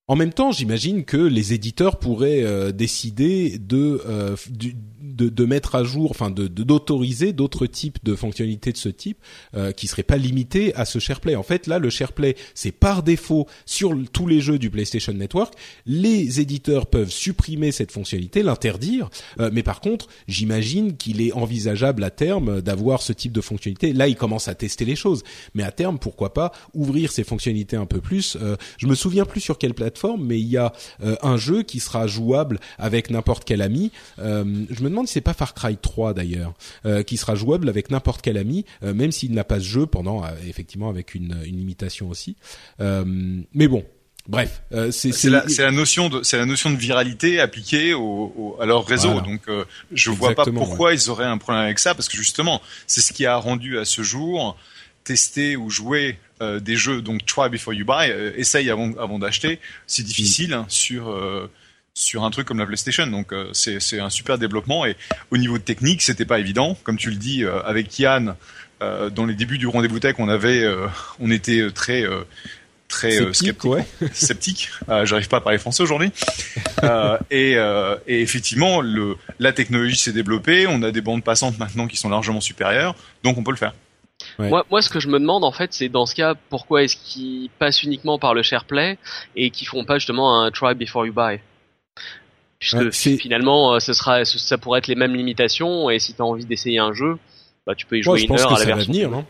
En même temps, j'imagine que les éditeurs pourraient euh, décider de, euh, de, de mettre à jour, enfin de d'autoriser d'autres types de fonctionnalités de ce type euh, qui seraient pas limitées à ce SharePlay. En fait, là, le SharePlay, c'est par défaut sur tous les jeux du PlayStation Network. Les éditeurs peuvent supprimer cette fonctionnalité, l'interdire, mais par contre, j'imagine qu'il est envisageable à terme d'avoir ce type de fonctionnalité. Là, ils commencent à tester les choses, mais à terme, pourquoi pas ouvrir ces fonctionnalités un peu plus. je me souviens plus sur quelle plateforme mais il y a euh, un jeu qui sera jouable avec n'importe quel ami. Euh, je me demande si c'est pas Far Cry 3 d'ailleurs, euh, qui sera jouable avec n'importe quel ami, même s'il n'a pas ce jeu pendant effectivement avec une, une limitation aussi. mais bon, Bref, c'est la, la, notion de c'est la notion de viralité appliquée au, à leur réseau. Donc je vois pas pourquoi ils auraient un problème avec ça parce que justement c'est ce qui a rendu à ce jour tester ou jouer euh, des jeux, donc try before you buy, euh, essaye avant, avant d'acheter, c'est difficile hein, sur euh, sur un truc comme la PlayStation. Donc c'est un super développement et au niveau de technique, c'était pas évident. Comme tu le dis, avec Yann, dans les débuts du rendez-vous tech, on avait, on était très très euh, sceptique. sceptique. *laughs* Euh, J'arrive pas à parler français aujourd'hui. euh, et, et, effectivement, le, la technologie s'est développée. On a des bandes passantes maintenant qui sont largement supérieures, donc on peut le faire. Moi, moi, ce que je me demande en fait, c'est dans ce cas, pourquoi est-ce qu'ils passent uniquement par le SharePlay et qu'ils font pas justement un try before you buy? Puisque finalement, euh, ce sera, ça pourrait être les mêmes limitations et si tu as envie d'essayer un jeu, bah tu peux y jouer une heure à la version. Va venir, non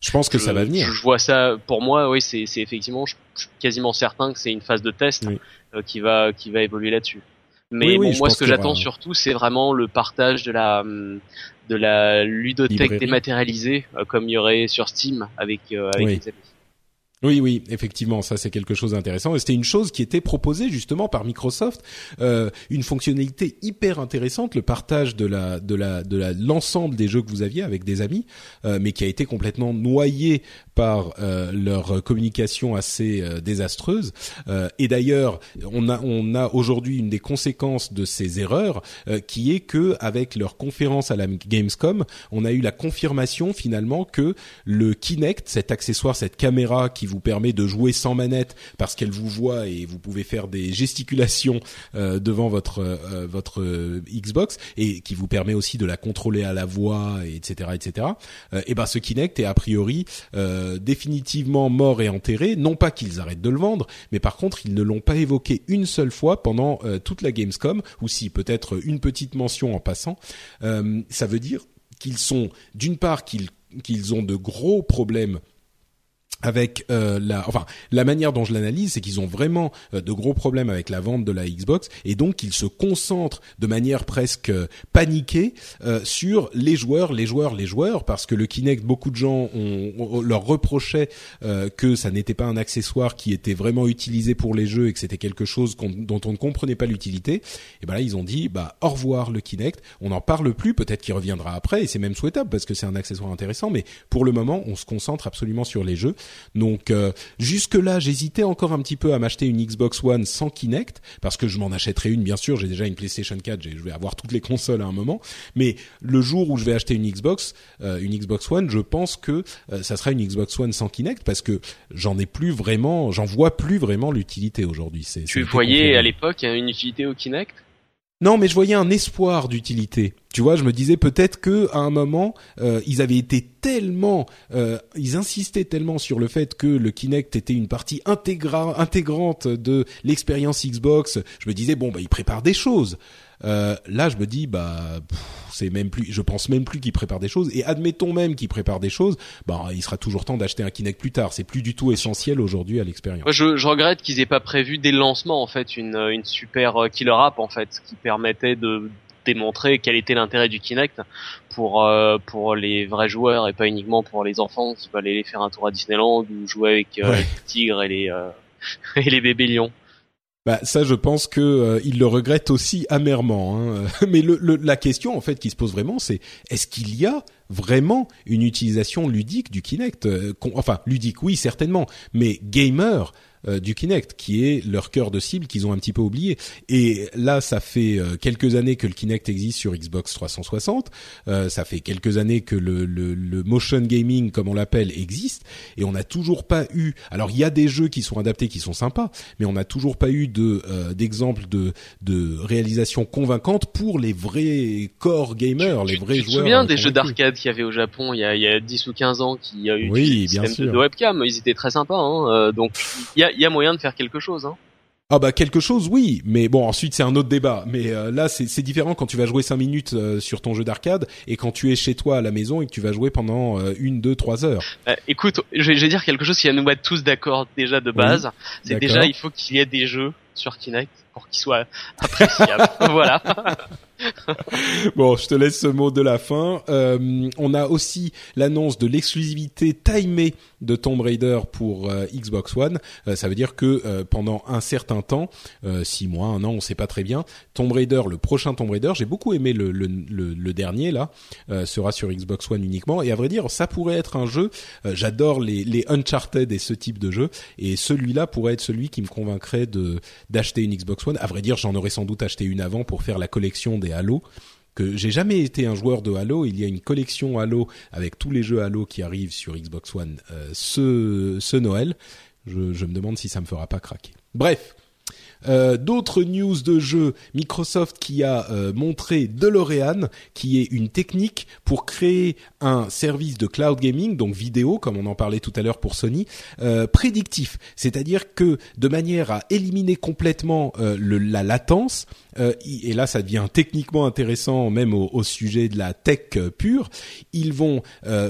je pense que ça va venir. Je, vois ça. Pour moi, oui, c'est effectivement, je, suis quasiment certain que c'est une phase de test euh, qui va qui va évoluer là-dessus. Mais moi, ce que j'attends surtout, c'est vraiment le partage de la de la ludothèque dématérialisée, euh, comme il y aurait sur Steam avec euh, avec les amis. Oui, oui, effectivement, ça c'est quelque chose d'intéressant. Et c'était une chose qui était proposée justement par Microsoft, euh, une fonctionnalité hyper intéressante, le partage de la de la de l'ensemble des jeux que vous aviez avec des amis, euh, mais qui a été complètement noyé par euh, leur communication assez euh, désastreuse. Euh, et d'ailleurs, on a on a aujourd'hui une des conséquences de ces erreurs, qui est que avec leur conférence à la Gamescom, on a eu la confirmation finalement que le Kinect, cet accessoire, cette caméra qui vous permet de jouer sans manette parce qu'elle vous voit et vous pouvez faire des gesticulations euh, devant votre euh, votre euh, Xbox et qui vous permet aussi de la contrôler à la voix, etc., etc. et ben ce Kinect est a priori définitivement mort et enterré. Non pas qu'ils arrêtent de le vendre, mais par contre ils ne l'ont pas évoqué une seule fois pendant toute la Gamescom, ou si peut-être une petite mention en passant. ça veut dire qu'ils sont d'une part qu'ils qu'ils ont de gros problèmes avec euh, la enfin la manière dont je l'analyse c'est qu'ils ont vraiment euh, de gros problèmes avec la vente de la Xbox et donc ils se concentrent de manière presque paniquée euh, sur les joueurs les joueurs les joueurs parce que le Kinect beaucoup de gens ont, leur reprochait que ça n'était pas un accessoire qui était vraiment utilisé pour les jeux et que c'était quelque chose dont on ne comprenait pas l'utilité. Et ben là ils ont dit bah au revoir le Kinect. On n'en parle plus peut-être qu'il reviendra après et c'est même souhaitable parce que c'est un accessoire intéressant mais pour le moment on se concentre absolument sur les jeux donc euh, jusque là, j'hésitais encore un petit peu à m'acheter une Xbox One sans Kinect parce que je m'en achèterais une bien sûr, j'ai déjà une PlayStation 4, je vais avoir toutes les consoles à un moment, mais le jour où je vais acheter une Xbox euh, une Xbox One, je pense que euh, ça sera une Xbox One sans Kinect parce que j'en ai plus vraiment, j'en vois plus vraiment l'utilité aujourd'hui. C'est Tu voyais à l'époque une utilité au Kinect? Non, mais je voyais un espoir d'utilité. Tu vois, je me disais peut-être que à un moment, euh, ils avaient été tellement, euh, ils insistaient tellement sur le fait que le Kinect était une partie intégrante de l'expérience Xbox. Je me disais bon, bah ils préparent des choses. Euh, là, je me dis, bah, c'est même plus, je pense même plus qu'il prépare des choses. Et admettons même qu'il prépare des choses, bah, il sera toujours temps d'acheter un Kinect plus tard. C'est plus du tout essentiel aujourd'hui à l'expérience. Je, je, regrette qu'ils aient pas prévu dès le lancement en fait une, une super euh, killer app en fait qui permettait de démontrer quel était l'intérêt du Kinect pour euh, pour les vrais joueurs et pas uniquement pour les enfants qui veulent aller faire un tour à Disneyland ou jouer avec euh, les tigres et les *laughs* et les bébés lions. Bah ça, je pense que euh, il le regrette aussi amèrement. Hein. *laughs* Mais le, la question en fait qui se pose vraiment, c'est est-ce qu'il y a vraiment une utilisation ludique du Kinect euh, Enfin, ludique, oui, certainement, mais gamer euh, du Kinect, qui est leur cœur de cible qu'ils ont un petit peu oublié. Et là, ça fait euh, quelques années que le Kinect existe sur Xbox 360. Euh, ça fait quelques années que le, le, le motion gaming, comme on l'appelle, existe. Et on n'a toujours pas eu. Alors, il y a des jeux qui sont adaptés, qui sont sympas, mais on n'a toujours pas eu de d'exemple de de réalisation convaincante pour les vrais core gamers, les vrais joueurs. Tu te souviens des jeux d'arcade qu'il y avait au Japon il y a, il y a 10 ou 15 ans qui a eu oui, bien sûr. de webcam Ils étaient très sympas. Hein. donc, il y a il y a moyen de faire quelque chose. Hein. Ah bah quelque chose oui, mais bon ensuite c'est un autre débat. Mais euh, là c'est différent quand tu vas jouer cinq minutes euh, sur ton jeu d'arcade et quand tu es chez toi à la maison et que tu vas jouer pendant euh, une, deux, trois heures. écoute, je vais, dire quelque chose qui va nous mettre tous d'accord déjà de base. c'est déjà il faut qu'il y ait des jeux sur Kinect pour qu'ils soient appréciables. *laughs* voilà. *laughs* *laughs* bon, je te laisse ce mot de la fin. Euh, on a aussi l'annonce de l'exclusivité timée de Tomb Raider pour euh, Xbox One. Euh, ça veut dire que pendant un certain temps, six mois, un an, on sait pas très bien, Tomb Raider, le prochain Tomb Raider, j'ai beaucoup aimé le, dernier là, sera sur Xbox One uniquement. Et à vrai dire, ça pourrait être un jeu. J'adore les, les Uncharted et ce type de jeu. Et celui-là pourrait être celui qui me convaincrait d'acheter une Xbox One. À vrai dire, j'en aurais sans doute acheté une avant pour faire la collection des Halo que j'ai jamais été un joueur de Halo. Il y a une collection Halo avec tous les jeux Halo qui arrivent sur Xbox One euh, ce, ce Noël Je, je me demande si ça me fera pas craquer. Bref, euh, D'autres news de jeux, Microsoft qui a euh, montré DeLorean, qui est une technique pour créer un service de cloud gaming, donc vidéo, comme on en parlait tout à l'heure pour Sony, euh, prédictif. C'est-à-dire que de manière à éliminer complètement euh, le, la latence, euh, et là ça devient techniquement intéressant même au, au sujet de la tech pure, ils vont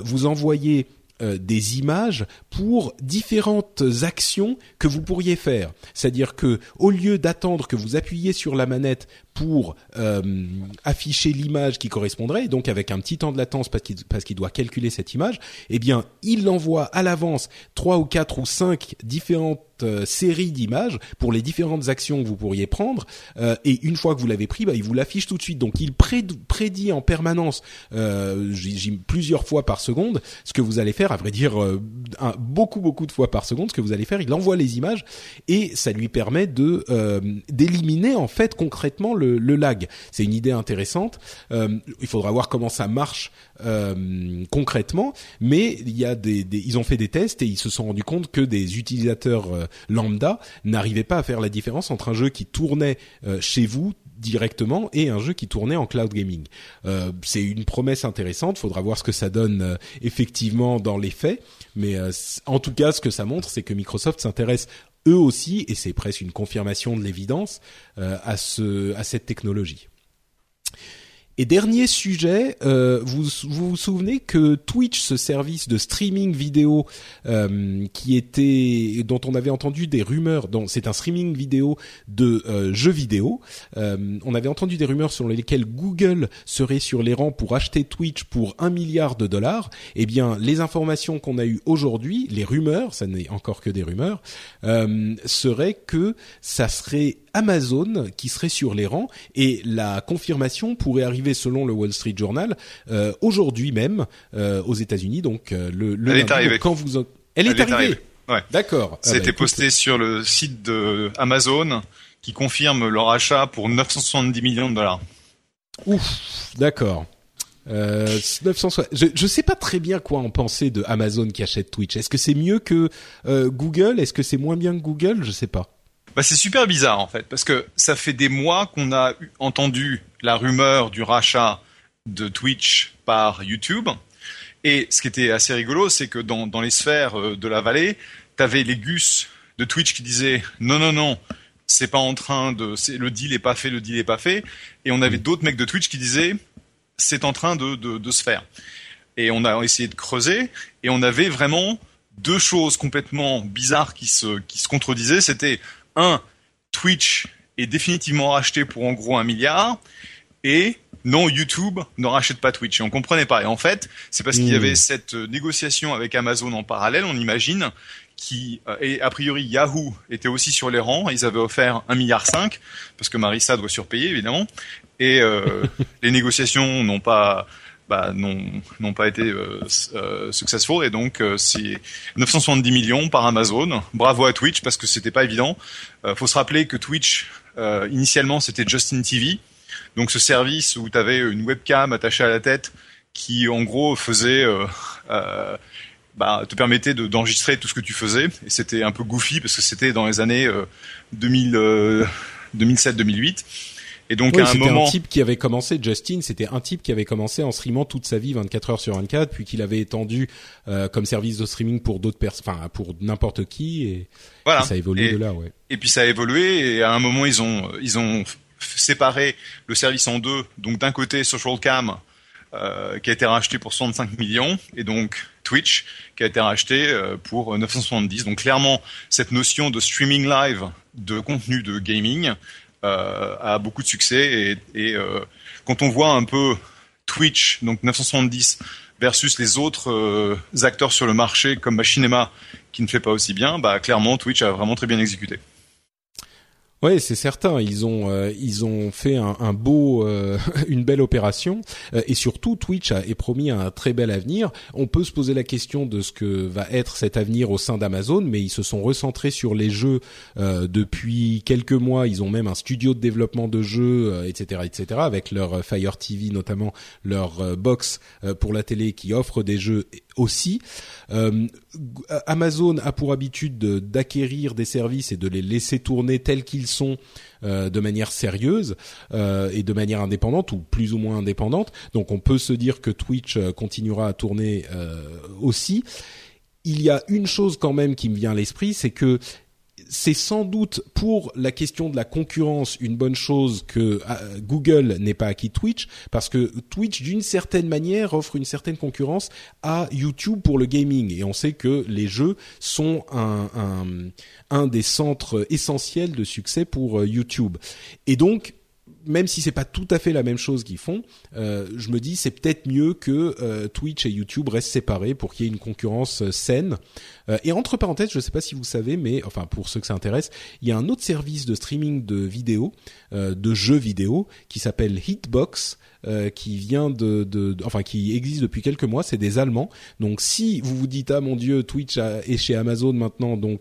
vous envoyer euh, des images pour différentes actions que vous pourriez faire. C'est-à-dire que au lieu d'attendre que vous appuyiez sur la manette pour euh, afficher l'image qui correspondrait, donc avec un petit temps de latence parce qu'il parce doit calculer cette image, eh bien, il l'envoie à l'avance trois ou quatre ou cinq différentes euh, séries d'images pour les différentes actions que vous pourriez prendre euh, et une fois que vous l'avez pris, bah, il vous l'affiche tout de suite. Donc il prédit en permanence, plusieurs fois par seconde, ce que vous allez faire. À vrai dire, beaucoup beaucoup de fois par seconde, ce que vous allez faire. Il envoie les images et ça lui permet de d'éliminer en fait concrètement le, lag. C'est une idée intéressante. Euh, il faudra voir comment ça marche euh, concrètement, mais il y a des, ils ont fait des tests et ils se sont rendus compte que des utilisateurs euh, lambda n'arrivaient pas à faire la différence entre un jeu qui tournait chez vous directement et un jeu qui tournait en cloud gaming. C'est une promesse intéressante. Faudra voir ce que ça donne effectivement dans les faits. Mais en tout cas, ce que ça montre, c'est que Microsoft s'intéresse eux aussi, et c'est presque une confirmation de l'évidence, euh, à, ce, à cette technologie. Et dernier sujet, euh, vous, vous, vous souvenez que Twitch, ce service de streaming vidéo euh, qui était dont on avait entendu des rumeurs, c'est un streaming vidéo de euh, jeux vidéo, euh, on avait entendu des rumeurs sur lesquelles Google serait sur les rangs pour acheter Twitch pour un milliard de dollars. Eh bien, les informations qu'on a eues aujourd'hui, les rumeurs, ça n'est encore que des rumeurs, euh, seraient que ça serait Amazon qui serait sur les rangs et la confirmation pourrait arriver selon le Wall Street Journal euh, aujourd'hui même euh, aux États-Unis. Donc euh, le, le Elle est arrivée. Donc, quand vous en- elle, Elle est arrivée. Ouais. D'accord. Ah Ça a bah, posté sur le site de Amazon qui confirme leur achat pour 970 millions de dollars. Ouf, d'accord. Euh, 960. Je, je sais pas très bien quoi en penser de Amazon qui achète Twitch. Est-ce que c'est mieux que euh, Google? Est-ce que c'est moins bien que Google? Je sais pas. Bah, c'est super bizarre en fait, parce que ça fait des mois qu'on a entendu la rumeur du rachat de Twitch par YouTube. Et ce qui était assez rigolo, c'est que dans, dans les sphères euh, de la vallée, t'avais les gus de Twitch qui disaient non non non, c'est pas en train de, le deal est pas fait, le deal est pas fait. Et on avait d'autres mecs de Twitch qui disaient c'est en train de, de, de se faire. Et on a essayé de creuser et on avait vraiment deux choses complètement bizarres qui se, qui se contredisaient. C'était un, Twitch est définitivement racheté pour en gros un milliard, et non, YouTube ne rachète pas Twitch. Et on comprenait pas. Et en fait, c'est parce qu'il y Mm. avait cette euh, négociation avec Amazon en parallèle, on imagine, qui, euh, et a priori Yahoo était aussi sur les rangs, ils avaient offert un milliard cinq, parce que Marissa doit surpayer évidemment, et euh, *laughs* les négociations n'ont pas bah, n'ont pas été euh, euh, successful et donc euh, c'est 970 millions par Amazon. Bravo à Twitch parce que c'était pas évident. Euh, faut se rappeler que Twitch initialement c'était Justin TV, donc ce service où tu avais une webcam attachée à la tête qui en gros faisait bah, te permettait de- d'enregistrer tout ce que tu faisais et c'était un peu goofy parce que c'était dans les années euh, 2000 euh, 2007-2008 et donc à un c'était moment un type qui avait commencé, Justin, c'était un type qui avait commencé en streamant toute sa vie 24 heures sur 24, puis qu'il avait étendu euh, comme service de streaming pour d'autres personnes, enfin pour n'importe qui, et, voilà et ça a évolué Et- de là, ouais. Et puis ça a évolué et à un moment ils ont ils ont séparé le service en deux. Donc d'un côté SocialCam euh, qui a été racheté pour 65 millions et donc Twitch qui a été racheté euh, pour 970. Donc clairement cette notion de streaming live de contenu de gaming a beaucoup de succès et, et euh, quand on voit un peu Twitch donc 970 versus les autres euh, acteurs sur le marché comme Machinima qui ne fait pas aussi bien, bah clairement Twitch a vraiment très bien exécuté. Ouais, c'est certain. Ils ont euh, ils ont fait un, beau euh, *laughs* une belle opération euh, et surtout Twitch a est promis un très bel avenir. On peut se poser la question de ce que va être cet avenir au sein d'Amazon, mais ils se sont recentrés sur les jeux depuis quelques mois. Ils ont même un studio de développement de jeux, etc., etc. Avec leur Fire TV notamment, leur box pour la télé qui offre des jeux aussi. Amazon a pour habitude d'acquérir des services et de les laisser tourner tels qu'ils sont euh, de manière sérieuse euh, et de manière indépendante ou plus ou moins indépendante. Donc on peut se dire que Twitch euh, continuera à tourner aussi. Il y a une chose quand même qui me vient à l'esprit, c'est que c'est sans doute pour la question de la concurrence une bonne chose que euh, Google n'ait pas acquis Twitch parce que Twitch d'une certaine manière offre une certaine concurrence à YouTube pour le gaming. Et on sait que les jeux sont un, un, un des centres essentiels de succès pour euh, YouTube. Et donc même si c'est pas tout à fait la même chose qu'ils font, euh, je me dis c'est peut-être mieux que euh, Twitch et YouTube restent séparés pour qu'il y ait une concurrence euh, saine. Euh, et entre parenthèses, je sais pas si vous savez, mais enfin pour ceux que ça intéresse, il y a un autre service de streaming de vidéos, de jeux vidéo, qui s'appelle Hitbox. qui vient de, de, de, enfin qui existe depuis quelques mois, c'est des Allemands. Donc si vous vous dites ah mon dieu Twitch est chez Amazon maintenant, donc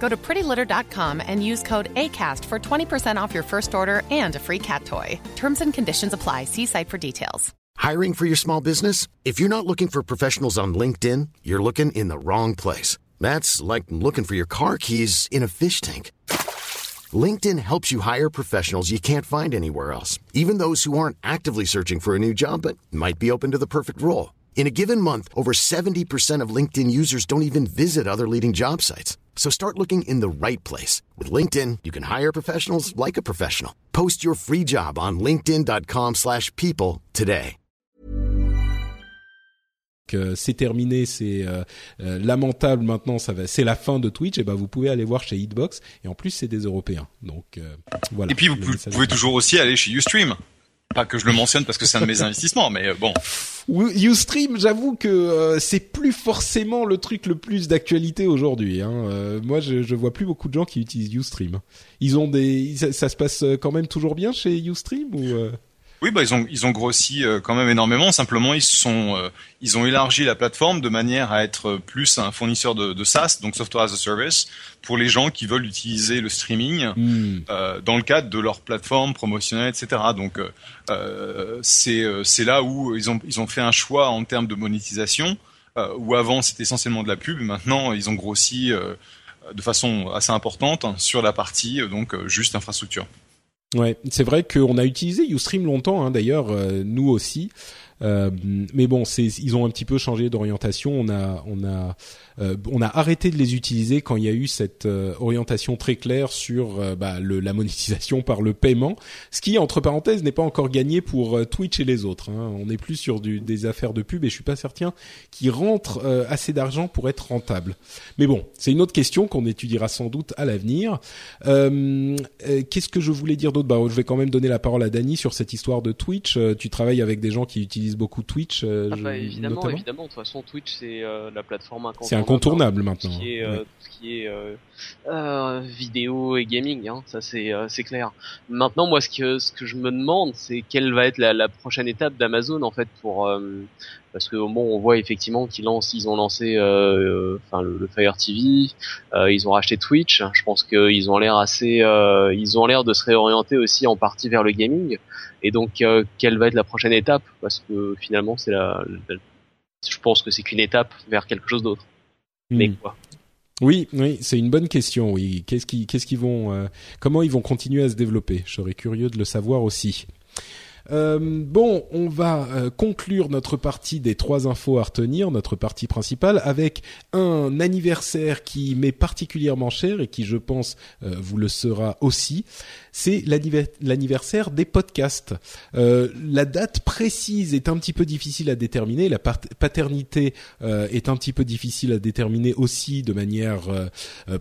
Go to prettylitter.com and use code ACAST for 20% off your first order and a free cat toy. Terms and conditions apply. See site for details. Hiring for your small business? If you're not looking for professionals on LinkedIn, you're looking in the wrong place. That's like looking for your car keys in a fish tank. LinkedIn helps you hire professionals you can't find anywhere else, even those who aren't actively searching for a new job but might be open to the perfect role. In a given month, over 70% of LinkedIn users don't even visit other leading job sites. So start looking in the right place. With LinkedIn, you can hire professionals like a professional. Post your free job on linkedin.com slash people today. c'est terminé, c'est euh, euh, lamentable maintenant, c'est la fin de Twitch. Et ben vous pouvez aller voir chez Hitbox et en plus c'est des Européens. Donc euh, voilà. Et puis vous pouvez, toujours aussi aller chez UStream. Pas que je le mentionne parce que c'est un de mes investissements, mais bon. Ustream, j'avoue que c'est plus forcément le truc le plus d'actualité aujourd'hui. Hein. moi, je, je vois plus beaucoup de gens qui utilisent Ustream. Ils ont des, ça, se passe quand même toujours bien chez Ustream ou oui, bah ils ont ils ont grossi euh, quand même énormément. Simplement, ils sont euh, ils ont élargi la plateforme de manière à être plus un fournisseur de, de SaaS, donc software as a service, pour les gens qui veulent utiliser le streaming hmm. euh, dans le cadre de leur plateforme promotionnelle, etc. Donc euh, c'est c'est là où ils ont ils ont fait un choix en termes de monétisation. où avant c'était essentiellement de la pub, maintenant ils ont grossi de façon assez importante sur la partie donc juste infrastructure. Ouais, c'est vrai qu'on a utilisé Ustream longtemps, hein, d'ailleurs, euh, nous aussi. Euh, mais bon, ils ont un petit peu changé d'orientation. On a on a euh, on a arrêté de les utiliser quand il y a eu cette euh, orientation très claire sur euh, bah, le, la monétisation par le paiement, ce qui entre parenthèses n'est pas encore gagné pour Twitch et les autres. Hein. On n'est plus sur du, des affaires de pub et je suis pas certain qu'ils rentrent assez d'argent pour être rentable. Mais bon, c'est une autre question qu'on étudiera sans doute à l'avenir. Qu'est-ce que je voulais dire d'autre? Bah, je vais quand même donner la parole à Dany sur cette histoire de Twitch. tu travailles avec des gens qui utilisent beaucoup Twitch. Ah bah, évidemment, évidemment. De toute façon, Twitch c'est la plateforme incontournable incontournable maintenant. Tout ce qui est, euh, tout ce qui est euh, euh, vidéo et gaming, hein, ça c'est euh, c'est clair. Maintenant, moi, ce que ce que je me demande, c'est quelle va être la, la prochaine étape d'Amazon en fait pour euh, parce que bon, on voit effectivement qu'ils lancent, ils ont lancé, enfin le, le, Fire TV, ils ont racheté Twitch. Je pense qu'ils ont l'air assez, ils ont l'air de se réorienter aussi en partie vers le gaming. Et donc, quelle va être la prochaine étape? Parce que finalement, c'est la, la je pense que c'est qu'une étape vers quelque chose d'autre. Mais hmm. quoi? Oui, oui, c'est une bonne question. Oui, qu'est-ce qui, qu'est-ce qu'ils vont, euh, comment ils vont continuer à se développer? Je serais curieux de le savoir aussi. Euh, bon, on va euh, conclure notre partie des trois infos à retenir, notre partie principale, avec un anniversaire qui m'est particulièrement cher et qui, je pense, euh, vous le sera aussi. C'est l'anniversaire des podcasts. la date précise est un petit peu difficile à déterminer. La paternité est un petit peu difficile à déterminer aussi de manière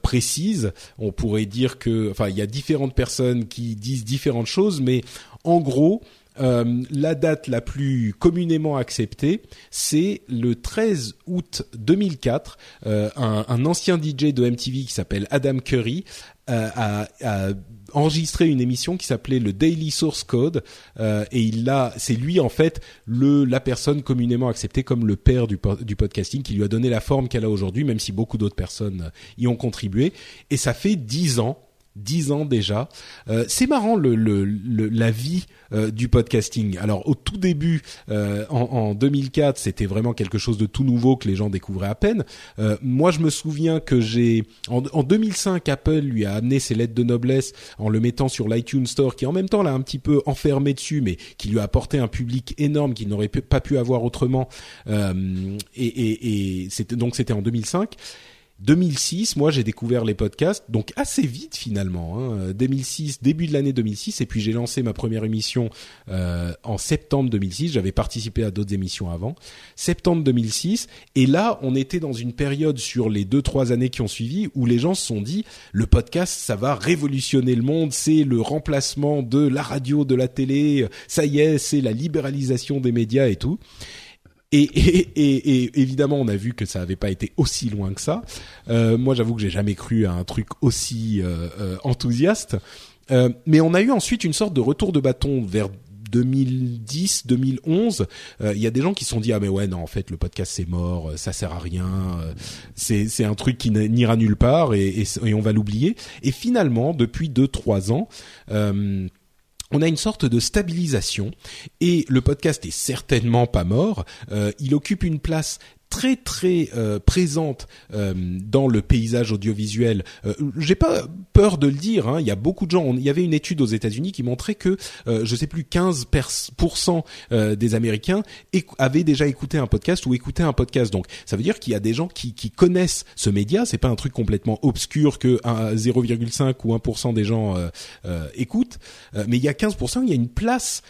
précise. On pourrait dire que, enfin, il y a différentes personnes qui disent différentes choses, mais en gros, euh, la date la plus communément acceptée, c'est le 13 août 2004. Euh, un, ancien DJ de MTV qui s'appelle Adam Curry euh, a, enregistré une émission qui s'appelait le Daily Source Code et il l'a, c'est lui en fait la personne communément acceptée comme le père du, du podcasting qui lui a donné la forme qu'elle a aujourd'hui, même si beaucoup d'autres personnes y ont contribué. Et ça fait dix ans dix ans déjà. Euh, c'est marrant le, le, la vie euh, du podcasting. Alors au tout début, euh, en, en, 2004, c'était vraiment quelque chose de tout nouveau que les gens découvraient à peine. moi, je me souviens que j'ai en, en, 2005, Apple lui a amené ses lettres de noblesse en le mettant sur l'iTunes Store, qui en même temps l'a un petit peu enfermé dessus, mais qui lui a apporté un public énorme qu'il n'aurait pas pu avoir autrement. et, et, et c'était donc c'était en 2005. 2006, moi j'ai découvert les podcasts, donc assez vite finalement. Hein, 2006, début de l'année 2006, et puis j'ai lancé ma première émission euh, en septembre 2006. J'avais participé à d'autres émissions avant. Septembre 2006, et là on était dans une période sur les deux trois années qui ont suivi où les gens se sont dit le podcast ça va révolutionner le monde, c'est le remplacement de la radio, de la télé, ça y est, c'est la libéralisation des médias et tout. Et, et, et, évidemment, on a vu que ça n'avait pas été aussi loin que ça. Euh, moi, j'avoue que j'ai jamais cru à un truc aussi euh, euh, enthousiaste. Euh, mais on a eu ensuite une sorte de retour de bâton vers 2010, 2011, il y a des gens qui se sont dit ah mais ouais non en fait le podcast c'est mort, ça sert à rien, c'est c'est un truc qui n'ira nulle part et, et, et on va l'oublier. Et finalement depuis deux trois ans. Euh, on a une sorte de stabilisation et le podcast est certainement pas mort. Euh, il occupe une place très très euh, présente euh, dans le paysage audiovisuel. Euh, J'ai pas peur de le dire. Hein, il y a beaucoup de gens. il y avait une étude aux États-Unis qui montrait que euh, je sais plus 15% euh, des Américains avaient déjà écouté un podcast ou écouté un podcast. Donc ça veut dire qu'il y a des gens qui, qui connaissent ce média. C'est pas un truc complètement obscur que 0,5 ou 1% des gens écoutent. mais il y a 15%. Il y a une place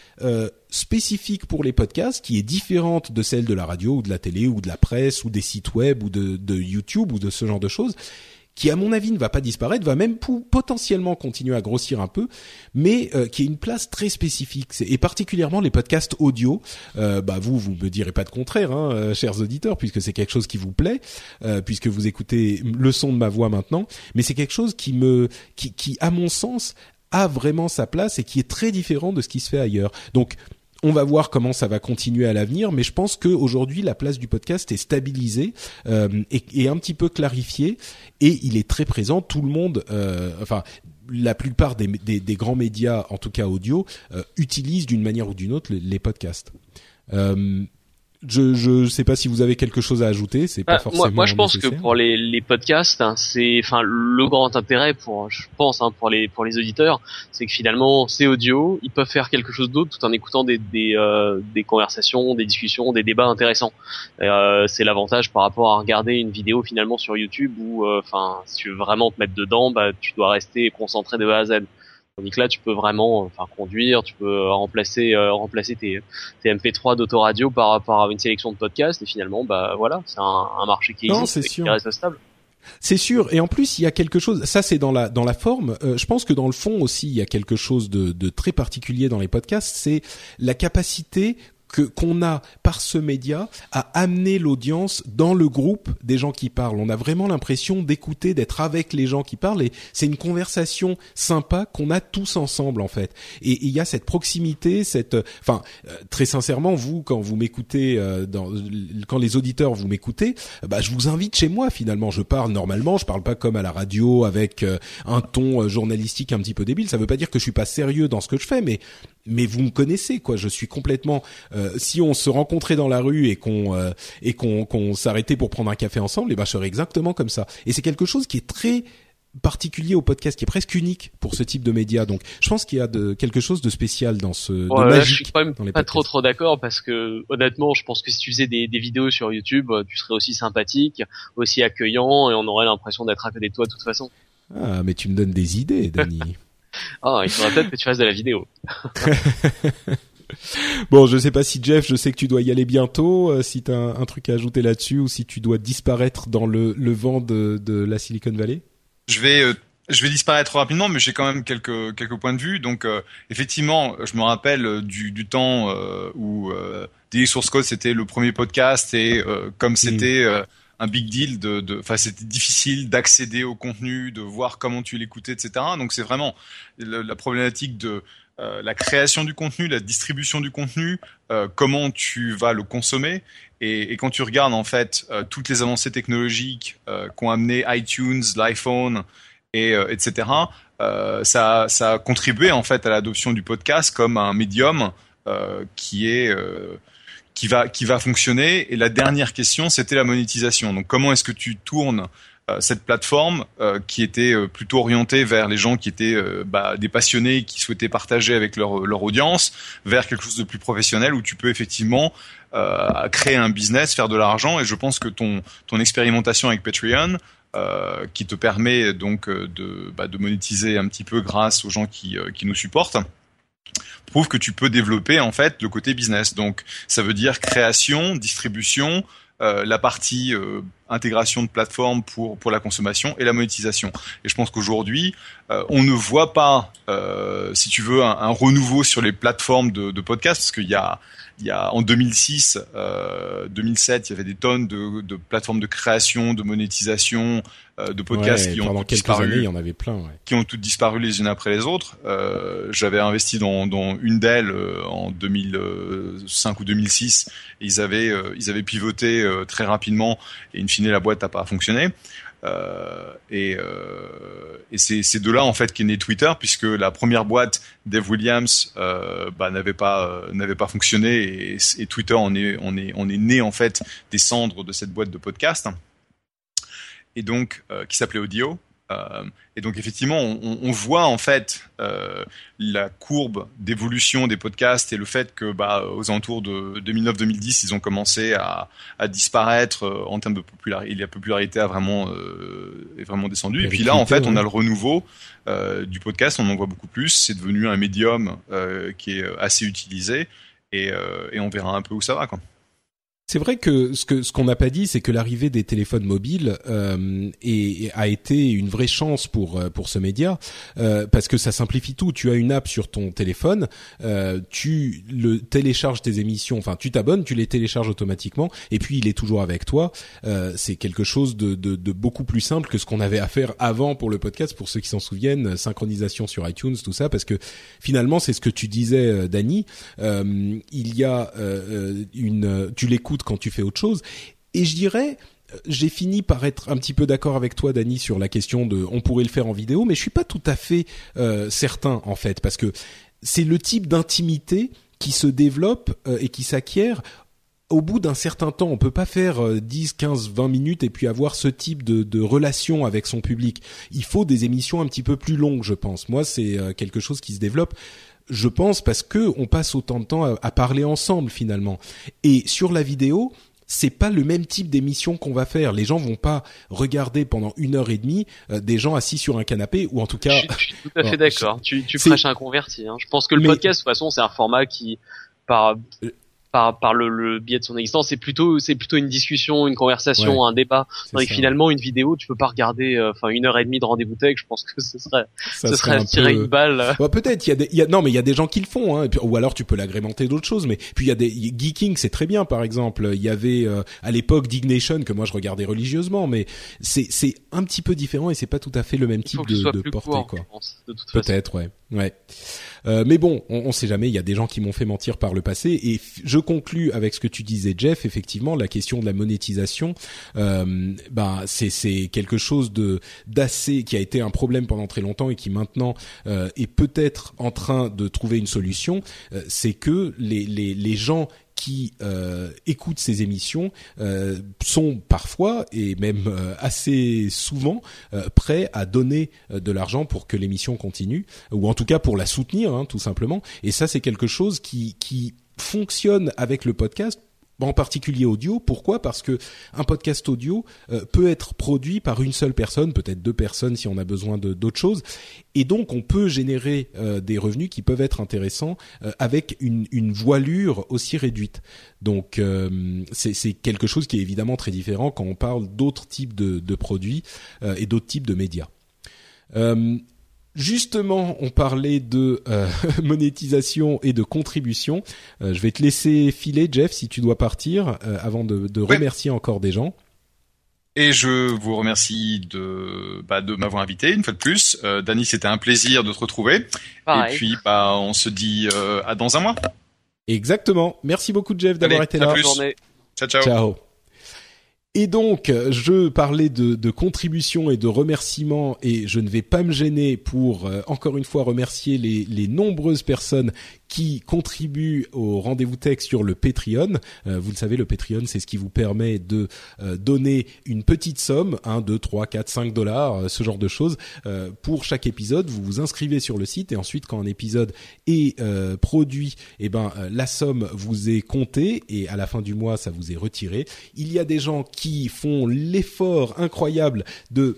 spécifique pour les podcasts qui est différente de celle de la radio ou de la télé ou de la presse ou des sites web ou de, de YouTube ou de ce genre de choses qui à mon avis ne va pas disparaître, va même potentiellement continuer à grossir un peu, mais euh, qui est une place très spécifique. Et particulièrement les podcasts audio. Euh, bah vous, vous me direz pas de contraire, hein, euh, chers auditeurs, puisque c'est quelque chose qui vous plaît, euh, puisque vous écoutez le son de ma voix maintenant. Mais c'est quelque chose qui me, qui, qui à mon sens a vraiment sa place et qui est très différent de ce qui se fait ailleurs. Donc on va voir comment ça va continuer à l'avenir, mais je pense qu'aujourd'hui la place du podcast est stabilisée euh, et, un petit peu clarifiée et il est très présent. Tout le monde, euh, enfin la plupart des, grands médias, en tout cas audio, euh, utilisent d'une manière ou d'une autre les, podcasts. Je je sais pas si vous avez quelque chose à ajouter. C'est pas forcément. Moi, moi je pense que pour les, les podcasts, hein, c'est enfin le grand intérêt pour, je pense, hein, pour les pour les auditeurs, c'est que finalement c'est audio, ils peuvent faire quelque chose d'autre tout en écoutant des des, euh, des conversations, des discussions, des débats intéressants. Euh, c'est l'avantage par rapport à regarder une vidéo finalement sur YouTube où, euh, enfin, si tu veux vraiment te mettre dedans, bah tu dois rester concentré de A à Z. Tandis que là, tu peux vraiment enfin, conduire, tu peux euh, remplacer, euh, remplacer tes, tes MP3 d'autoradio par à une sélection de podcasts. Et finalement, bah voilà, c'est un, un, marché qui existe et qui reste stable. C'est sûr, et en plus il y a quelque chose. Ça c'est dans la dans la forme. Euh, je pense que dans le fond aussi il y a quelque chose de, de très particulier dans les podcasts. C'est la capacité que qu'on a par ce média à amener l'audience dans le groupe des gens qui parlent. On a vraiment l'impression d'écouter, d'être avec les gens qui parlent et c'est une conversation sympa qu'on a tous ensemble en fait. Et il y a cette proximité, cette enfin euh, très sincèrement vous quand vous m'écoutez euh, dans quand les auditeurs vous m'écoutez, bah je vous invite chez moi finalement, je parle normalement, je parle pas comme à la radio avec euh, un ton journalistique un petit peu débile, ça veut pas dire que je suis pas sérieux dans ce que je fais mais mais vous me connaissez quoi. Je suis complètement. Euh, si on se rencontrait dans la rue et qu'on euh, et qu'on qu'on s'arrêtait pour prendre un café ensemble, et eh ben je serais exactement comme ça. Et c'est quelque chose qui est très particulier au podcast, qui est presque unique pour ce type de média. Donc, je pense qu'il y a de, quelque chose de spécial dans ce de Ouais, là, je magique suis quand même dans les pas podcasts. trop trop d'accord parce que honnêtement, je pense que si tu faisais des, des vidéos sur YouTube, euh, tu serais aussi sympathique, aussi accueillant et on aurait l'impression d'être à côté de toi de toute façon. Ah, mais tu me donnes des idées, Dany. *laughs* Ah, il faudrait peut-être que tu fasses de la vidéo. *laughs* bon, je sais pas si Jeff, je sais que tu dois y aller bientôt. euh, si t'as un, un truc à ajouter là-dessus ou si tu dois disparaître dans le, le vent de, de la Silicon Valley. Je vais euh, je vais disparaître rapidement, mais j'ai quand même quelques quelques points de vue. Donc euh, effectivement, je me rappelle du du temps euh, où euh, Daily Source Code c'était le premier podcast et euh, comme c'était euh, un big deal de enfin c'était difficile d'accéder au contenu, de voir comment tu l'écoutais, etc. Donc c'est vraiment la problématique de euh, la création du contenu, la distribution du contenu, euh, comment tu vas le consommer. Et, quand tu regardes en fait euh, toutes les avancées technologiques qu'ont amené iTunes, l'iPhone, et etc. Ça, ça a contribué en fait à l'adoption du podcast comme un médium qui est qui va qui va fonctionner. Et la dernière question, c'était la monétisation. Donc comment est-ce que tu tournes euh, cette plateforme euh, qui était euh, plutôt orientée vers les gens qui étaient euh, bah, des passionnés qui souhaitaient partager avec leur leur audience vers quelque chose de plus professionnel où tu peux effectivement euh, créer un business, faire de l'argent. Et je pense que ton ton expérimentation avec Patreon qui te permet donc de, bah, de monétiser un petit peu grâce aux gens qui, qui nous supportent prouve que tu peux développer en fait le côté business. Donc ça veut dire création, distribution, euh, la partie euh, intégration de plateforme pour pour la consommation et la monétisation. Et je pense qu'aujourd'hui euh, on ne voit pas, si tu veux, un, renouveau sur les plateformes de, de podcast parce qu'il y a il y a en 2006, euh, 2007, il y avait des tonnes de, de plateformes de création, de monétisation, euh, de podcasts Ouais, qui ont quelques disparu années, il y en avait plein. Ouais. qui ont toutes disparu les unes après les autres. Euh, J'avais investi dans, dans une d'elles euh, en 2005 ou 2006. Et ils avaient euh, ils avaient pivoté euh, très rapidement et in fine la boîte n'a pas fonctionné. Euh, et euh, et c'est de là en fait qu'est né Twitter puisque la première boîte Dave Williams euh, bah, n'avait pas n'avait pas fonctionné et, Twitter on est on est on est né en fait des cendres de cette boîte de podcast et donc euh, qui s'appelait Audio. Euh, et donc effectivement, on, on voit en fait euh, la courbe d'évolution des podcasts et le fait que bah, aux alentours de 2009-2010, ils ont commencé à, à disparaître euh, en termes de popularité. La popularité a vraiment est vraiment descendu. Et puis là, en fait, on a le renouveau du podcast. On en voit beaucoup plus. C'est devenu un médium qui est assez utilisé. Et, et on verra un peu où ça va. Quoi. C'est vrai que ce que ce qu'on n'a pas dit, c'est que l'arrivée des téléphones mobiles euh, est- a été une vraie chance pour euh, pour ce média euh, parce que ça simplifie tout. Tu as une app sur ton téléphone, euh, tu le télécharges tes émissions, enfin tu t'abonnes, tu les télécharges automatiquement et puis il est toujours avec toi. Euh, c'est quelque chose de, de, de beaucoup plus simple que ce qu'on avait à faire avant pour le podcast. Pour ceux qui s'en souviennent, synchronisation sur iTunes, tout ça, parce que finalement c'est ce que tu disais, euh. Euh, il y a une, tu l'écoutes quand tu fais autre chose. Et je dirais, euh, j'ai fini par être un petit peu d'accord avec toi, Dany, sur la question de, on pourrait le faire en vidéo, mais je suis pas tout à fait euh, certain en fait, parce que c'est le type d'intimité qui se développe euh, et qui s'acquiert au bout d'un certain temps, on peut pas faire euh, 10, 15, 20 minutes et puis avoir ce type de, relation avec son public. Il faut des émissions un petit peu plus longues, je pense. Moi, c'est quelque chose qui se développe je pense parce que on passe autant de temps à, à parler ensemble finalement. Et sur la vidéo, c'est pas le même type d'émission qu'on va faire. Les gens vont pas regarder pendant une heure et demie euh, des gens assis sur un canapé ou en tout cas. Je, suis- je suis tout à Bon, fait d'accord. Tu, tu prêches un converti. Hein. Je pense que le Mais- podcast, de toute façon, c'est un format qui, par Euh. Par par le, le biais de son existence, c'est plutôt c'est plutôt une discussion, une conversation, un débat. Tandis que finalement, une vidéo, tu peux pas regarder, euh, enfin, une heure et demie de rendez-vous tech. Je pense que ce serait Ça ce serait un tirer peu- une balle. euh, Bah, peut-être. Il y a des y a non mais il y a des gens qui le font hein, et puis- ou alors tu peux l'agrémenter d'autres choses. Mais puis il y a des geeking c'est très bien par exemple. Il y avait euh, à l'époque Dignation que moi je regardais religieusement. Mais c'est c'est un petit peu différent et c'est pas tout à fait le même Il type de, de portée court, quoi. Peut-être, ouais, ouais. Euh, mais bon, on, on sait jamais. Il y a des gens qui m'ont fait mentir par le passé. Et je conclus avec ce que tu disais, Jeff. Effectivement, la question de la monétisation, euh, c'est c'est quelque chose de d'assez qui a été un problème pendant très longtemps et qui maintenant euh, est peut-être en train de trouver une solution. Euh, c'est que les les les gens qui écoutent ces émissions sont parfois et même assez souvent prêts à donner de l'argent pour que l'émission continue, ou en tout cas pour la soutenir, hein, tout simplement. Et ça, c'est quelque chose qui, qui fonctionne avec le podcast en particulier audio. Pourquoi? Parce que un podcast audio euh, peut être produit par une seule personne, peut-être deux personnes si on a besoin d'autres choses, et donc on peut générer euh, des revenus qui peuvent être intéressants euh, avec une, voilure aussi réduite. Donc c'est quelque chose qui est évidemment très différent quand on parle d'autres types de produits et d'autres types de médias. Justement, on parlait de euh, *laughs* monétisation et de contribution. Euh, je vais te laisser filer, Jeff, si tu dois partir, euh, avant de, remercier encore des gens. Et je vous remercie de, bah, de m'avoir invité une fois de plus. Euh, Dani, c'était un plaisir de te retrouver. Et puis, bah, on se dit à dans un mois. Exactement. Merci beaucoup, Jeff, d'avoir été là. Plus. Ciao, ciao. Ciao. Et donc, je parlais de, contributions et de remerciements, et je ne vais pas me gêner pour euh, encore une fois remercier les, les nombreuses personnes qui contribue au rendez-vous tech sur le Patreon. Euh, vous le savez, le Patreon, c'est ce qui vous permet de euh, donner une petite somme, 1, 2, 3, 4, 5 dollars, euh, ce genre de choses, pour chaque épisode. Vous vous inscrivez sur le site et ensuite, quand un épisode est produit, eh ben, la somme vous est comptée et à la fin du mois, ça vous est retiré. Il y a des gens qui font l'effort incroyable de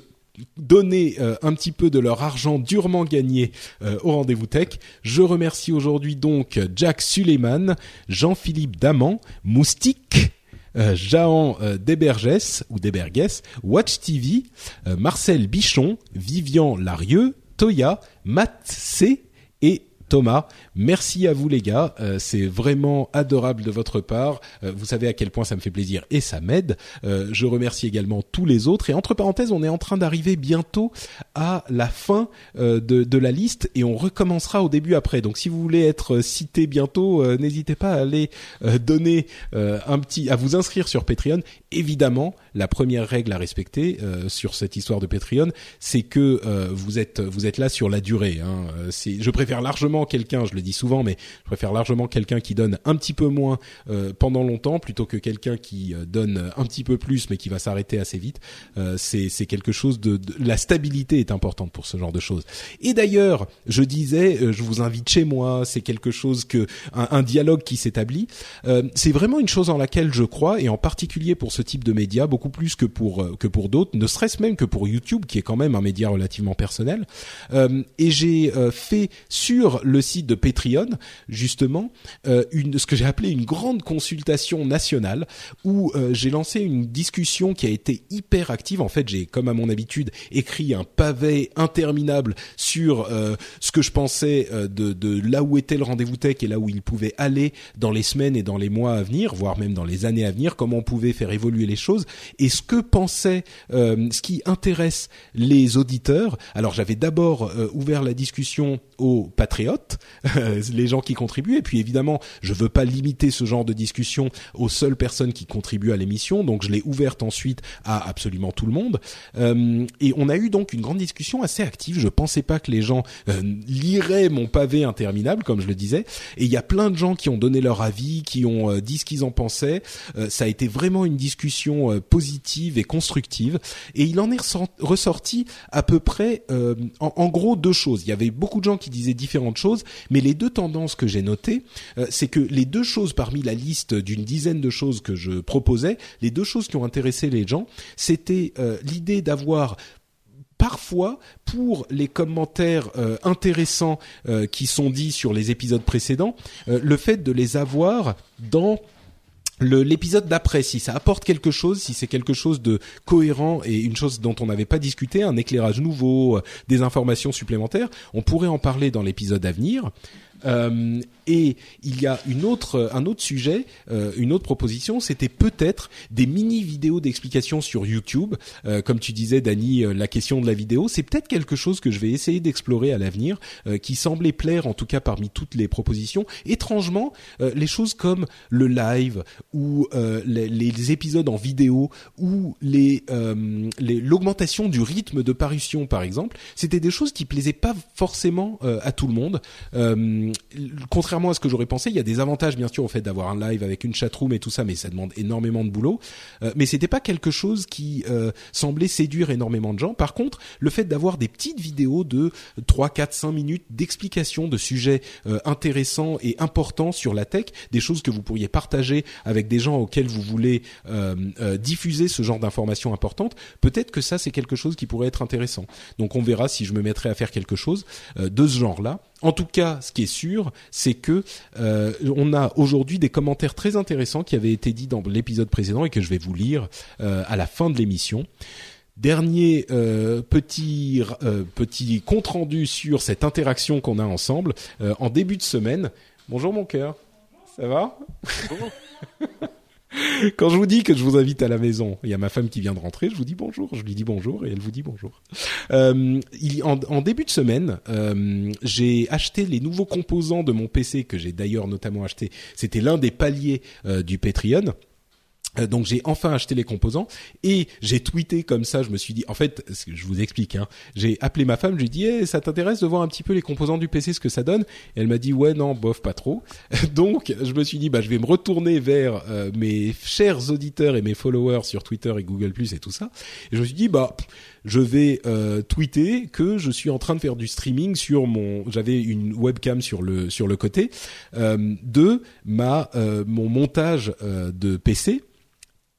donner euh, un petit peu de leur argent durement gagné euh, au rendez-vous tech. Je remercie aujourd'hui donc Jack Suleiman, Jean-Philippe Daman, Moustique, euh, Jahan Deberges ou Deberges, Watch TV, Marcel Bichon, Vivian Larieux, Toya, Matt C Thomas. Merci à vous les gars, euh, c'est vraiment adorable de votre part. Euh, vous savez à quel point ça me fait plaisir et ça m'aide. Euh, je remercie également tous les autres. Et entre parenthèses, on est en train d'arriver bientôt à la fin de, de, la liste et on recommencera au début après. Donc si vous voulez être cité bientôt, n'hésitez pas à aller donner un petit, à vous inscrire sur Patreon. Évidemment, la première règle à respecter sur cette histoire de Patreon, c'est que vous êtes vous êtes là sur la durée. Hein. je préfère largement quelqu'un, je le dis souvent, mais je préfère largement quelqu'un qui donne un petit peu moins euh, pendant longtemps plutôt que quelqu'un qui euh, donne un petit peu plus mais qui va s'arrêter assez vite. Euh, c'est c'est quelque chose de, la stabilité est importante pour ce genre de choses. Et d'ailleurs, je disais, je vous invite chez moi. C'est quelque chose que un, dialogue qui s'établit. c'est vraiment une chose en laquelle je crois et en particulier pour ce type de média beaucoup plus que pour que pour d'autres, ne serait-ce même que pour YouTube qui est quand même un média relativement personnel. et j'ai fait sur le site de Patreon justement euh, une ce que j'ai appelé une grande consultation nationale où euh, j'ai lancé une discussion qui a été hyper active. En fait, j'ai comme à mon habitude écrit un pavé interminable sur euh, ce que je pensais de, de là où était le rendez-vous tech et là où il pouvait aller dans les semaines et dans les mois à venir, voire même dans les années à venir, comment on pouvait faire évoluer les choses et ce que pensait, ce qui intéresse les auditeurs. Alors j'avais d'abord ouvert la discussion aux patriotes, *laughs* les gens qui contribuent. Et puis évidemment, je veux pas limiter ce genre de discussion aux seules personnes qui contribuent à l'émission, donc je l'ai ouverte ensuite à absolument tout le monde. Euh, et on a eu donc une grande discussion assez active. Je pensais pas que les gens euh, liraient mon pavé interminable, comme je le disais. Et il y a plein de gens qui ont donné leur avis, qui ont euh, dit ce qu'ils en pensaient. ça a été vraiment une discussion positive et constructive. Et il en est ressorti à peu près, en, gros, deux choses. Il y avait beaucoup de gens qui disaient différentes choses, mais les deux tendances que j'ai notées, euh, c'est que les deux choses parmi la liste d'une dizaine de choses que je proposais, les deux choses qui ont intéressé les gens, c'était euh, l'idée d'avoir parfois pour les commentaires euh, intéressants qui sont dits sur les épisodes précédents, le fait de les avoir dans l'épisode d'après, si ça apporte quelque chose, si c'est quelque chose de cohérent et une chose dont on n'avait pas discuté, un éclairage nouveau, euh, des informations supplémentaires, on pourrait en parler dans l'épisode à venir. Euh, et il y a une autre, un autre sujet, euh, une autre proposition, c'était peut-être des mini vidéos d'explication sur YouTube. Euh, comme tu disais, Dani, la question de la vidéo, c'est peut-être quelque chose que je vais essayer d'explorer à l'avenir, qui semblait plaire en tout cas parmi toutes les propositions. Étrangement, les choses comme le live ou les, épisodes en vidéo ou les l'augmentation du rythme de parution, par exemple, c'était des choses qui plaisaient pas forcément à tout le monde. Contrairement à ce que j'aurais pensé, il y a des avantages bien sûr au fait d'avoir un live avec une chatroom et tout ça, mais ça demande énormément de boulot. Euh, mais c'était pas quelque chose qui euh, semblait séduire énormément de gens. Par contre, le fait d'avoir des petites vidéos de 3, 4, 5 minutes d'explication de sujets euh, intéressants et importants sur la tech, des choses que vous pourriez partager avec des gens auxquels vous voulez diffuser ce genre d'informations importantes, peut-être que ça c'est quelque chose qui pourrait être intéressant. Donc on verra si je me mettrai à faire quelque chose de ce genre-là. En tout cas, ce qui est sûr, c'est que euh, on a aujourd'hui des commentaires très intéressants qui avaient été dits dans l'épisode précédent et que je vais vous lire euh, à la fin de l'émission. Dernier euh, petit petit compte rendu sur cette interaction qu'on a ensemble en début de semaine. Bonjour mon cœur, ça va? *laughs* *laughs* Quand je vous dis que je vous invite à la maison, il y a ma femme qui vient de rentrer, je vous dis bonjour, je lui dis bonjour et elle vous dit bonjour. Euh, il, en, en, début de semaine, euh, j'ai acheté les nouveaux composants de mon PC que j'ai d'ailleurs notamment acheté. C'était l'un des paliers euh, du Patreon. Euh, donc j'ai enfin acheté les composants et j'ai tweeté comme ça. Je me suis dit, en fait, je vous explique. Hein, j'ai appelé ma femme, je lui ai dit, ça t'intéresse de voir un petit peu les composants du PC, ce que ça donne? Elle m'a dit, ouais, non, bof, pas trop. *laughs* donc je me suis dit, bah je vais me retourner vers euh, mes chers auditeurs et mes followers sur Twitter et Google Plus et tout ça. Et je me suis dit, bah je vais euh, tweeter que je suis en train de faire du streaming sur mon. J'avais une webcam sur le sur le côté de ma mon montage de PC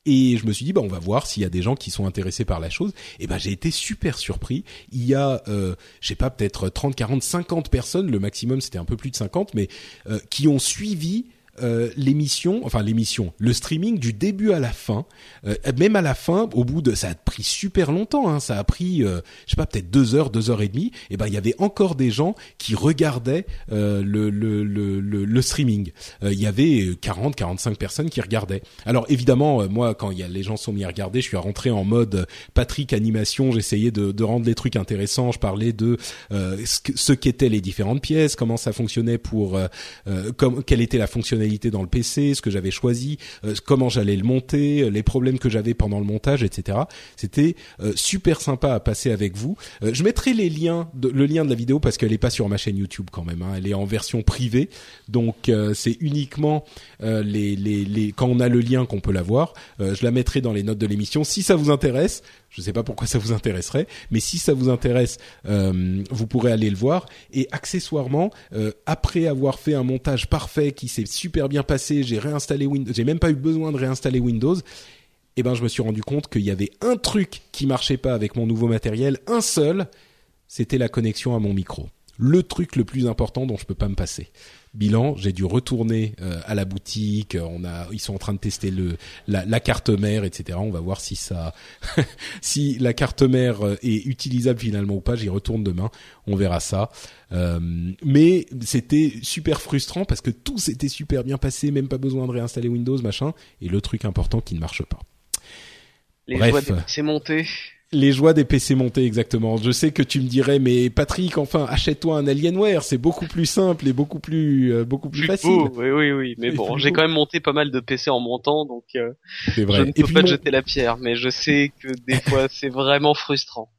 et je me suis dit, bah, on va voir s'il y a des gens qui sont intéressés par la chose. Et ben, j'ai été super surpris. Il y a, euh, je sais pas, peut-être 30, 40, 50 personnes, le maximum c'était un peu plus de 50, mais euh, qui ont suivi euh, l'émission, enfin l'émission, le streaming du début à la fin, euh, même à la fin, au bout de, ça a pris super longtemps, hein, ça a pris, euh, je sais pas, peut-être deux heures, deux heures et demie. Et ben il y avait encore des gens qui regardaient le, le, le, le, streaming. Il y avait 40, 45 personnes qui regardaient. Alors évidemment, moi quand y a les gens sont mis à regarder, je suis rentré en mode Patrick animation. J'essayais de, de rendre les trucs intéressants. Je parlais de ce qu'étaient les différentes pièces, comment ça fonctionnait pour, comme quelle était la fonctionnalité dans le PC, ce que j'avais choisi, euh, comment j'allais le monter, euh, les problèmes que j'avais pendant le montage, etc. C'était euh, super sympa à passer avec vous. je mettrai les liens, le lien de la vidéo parce qu'elle est pas sur ma chaîne YouTube quand même. Hein. elle est en version privée, donc c'est uniquement les, les, les, quand on a le lien qu'on peut la voir. je la mettrai dans les notes de l'émission. Si ça vous intéresse, je ne sais pas pourquoi ça vous intéresserait, mais si ça vous intéresse, euh, vous pourrez aller le voir. Et accessoirement, euh, après avoir fait un montage parfait qui s'est super bien passé, j'ai réinstallé Windows, j'ai même pas eu besoin de réinstaller Windows. Eh ben, je me suis rendu compte qu'il y avait un truc qui marchait pas avec mon nouveau matériel, un seul, c'était la connexion à mon micro. Le truc le plus important dont je peux pas me passer bilan, j'ai dû retourner euh, à la boutique. On a, ils sont en train de tester le la, la carte mère, etc. On va voir si ça, *laughs* si la carte mère euh, est utilisable finalement ou pas. J'y retourne demain. On verra ça. Euh, mais c'était super frustrant parce que tout s'était super bien passé, même pas besoin de réinstaller Windows, machin. Et le truc important qui ne marche pas. Les Bref. c'est monté. Les joies des PC montés, exactement. Je sais que tu me dirais, mais Patrick, enfin, achète-toi un Alienware, c'est beaucoup plus simple et beaucoup plus, euh, beaucoup plus, facile. oui, oui, oui. Mais bon, j'ai quand même monté pas mal de PC en montant, donc euh, vrai. je ne peux pas jeter la pierre, mais je sais que des *laughs* fois, c'est vraiment frustrant.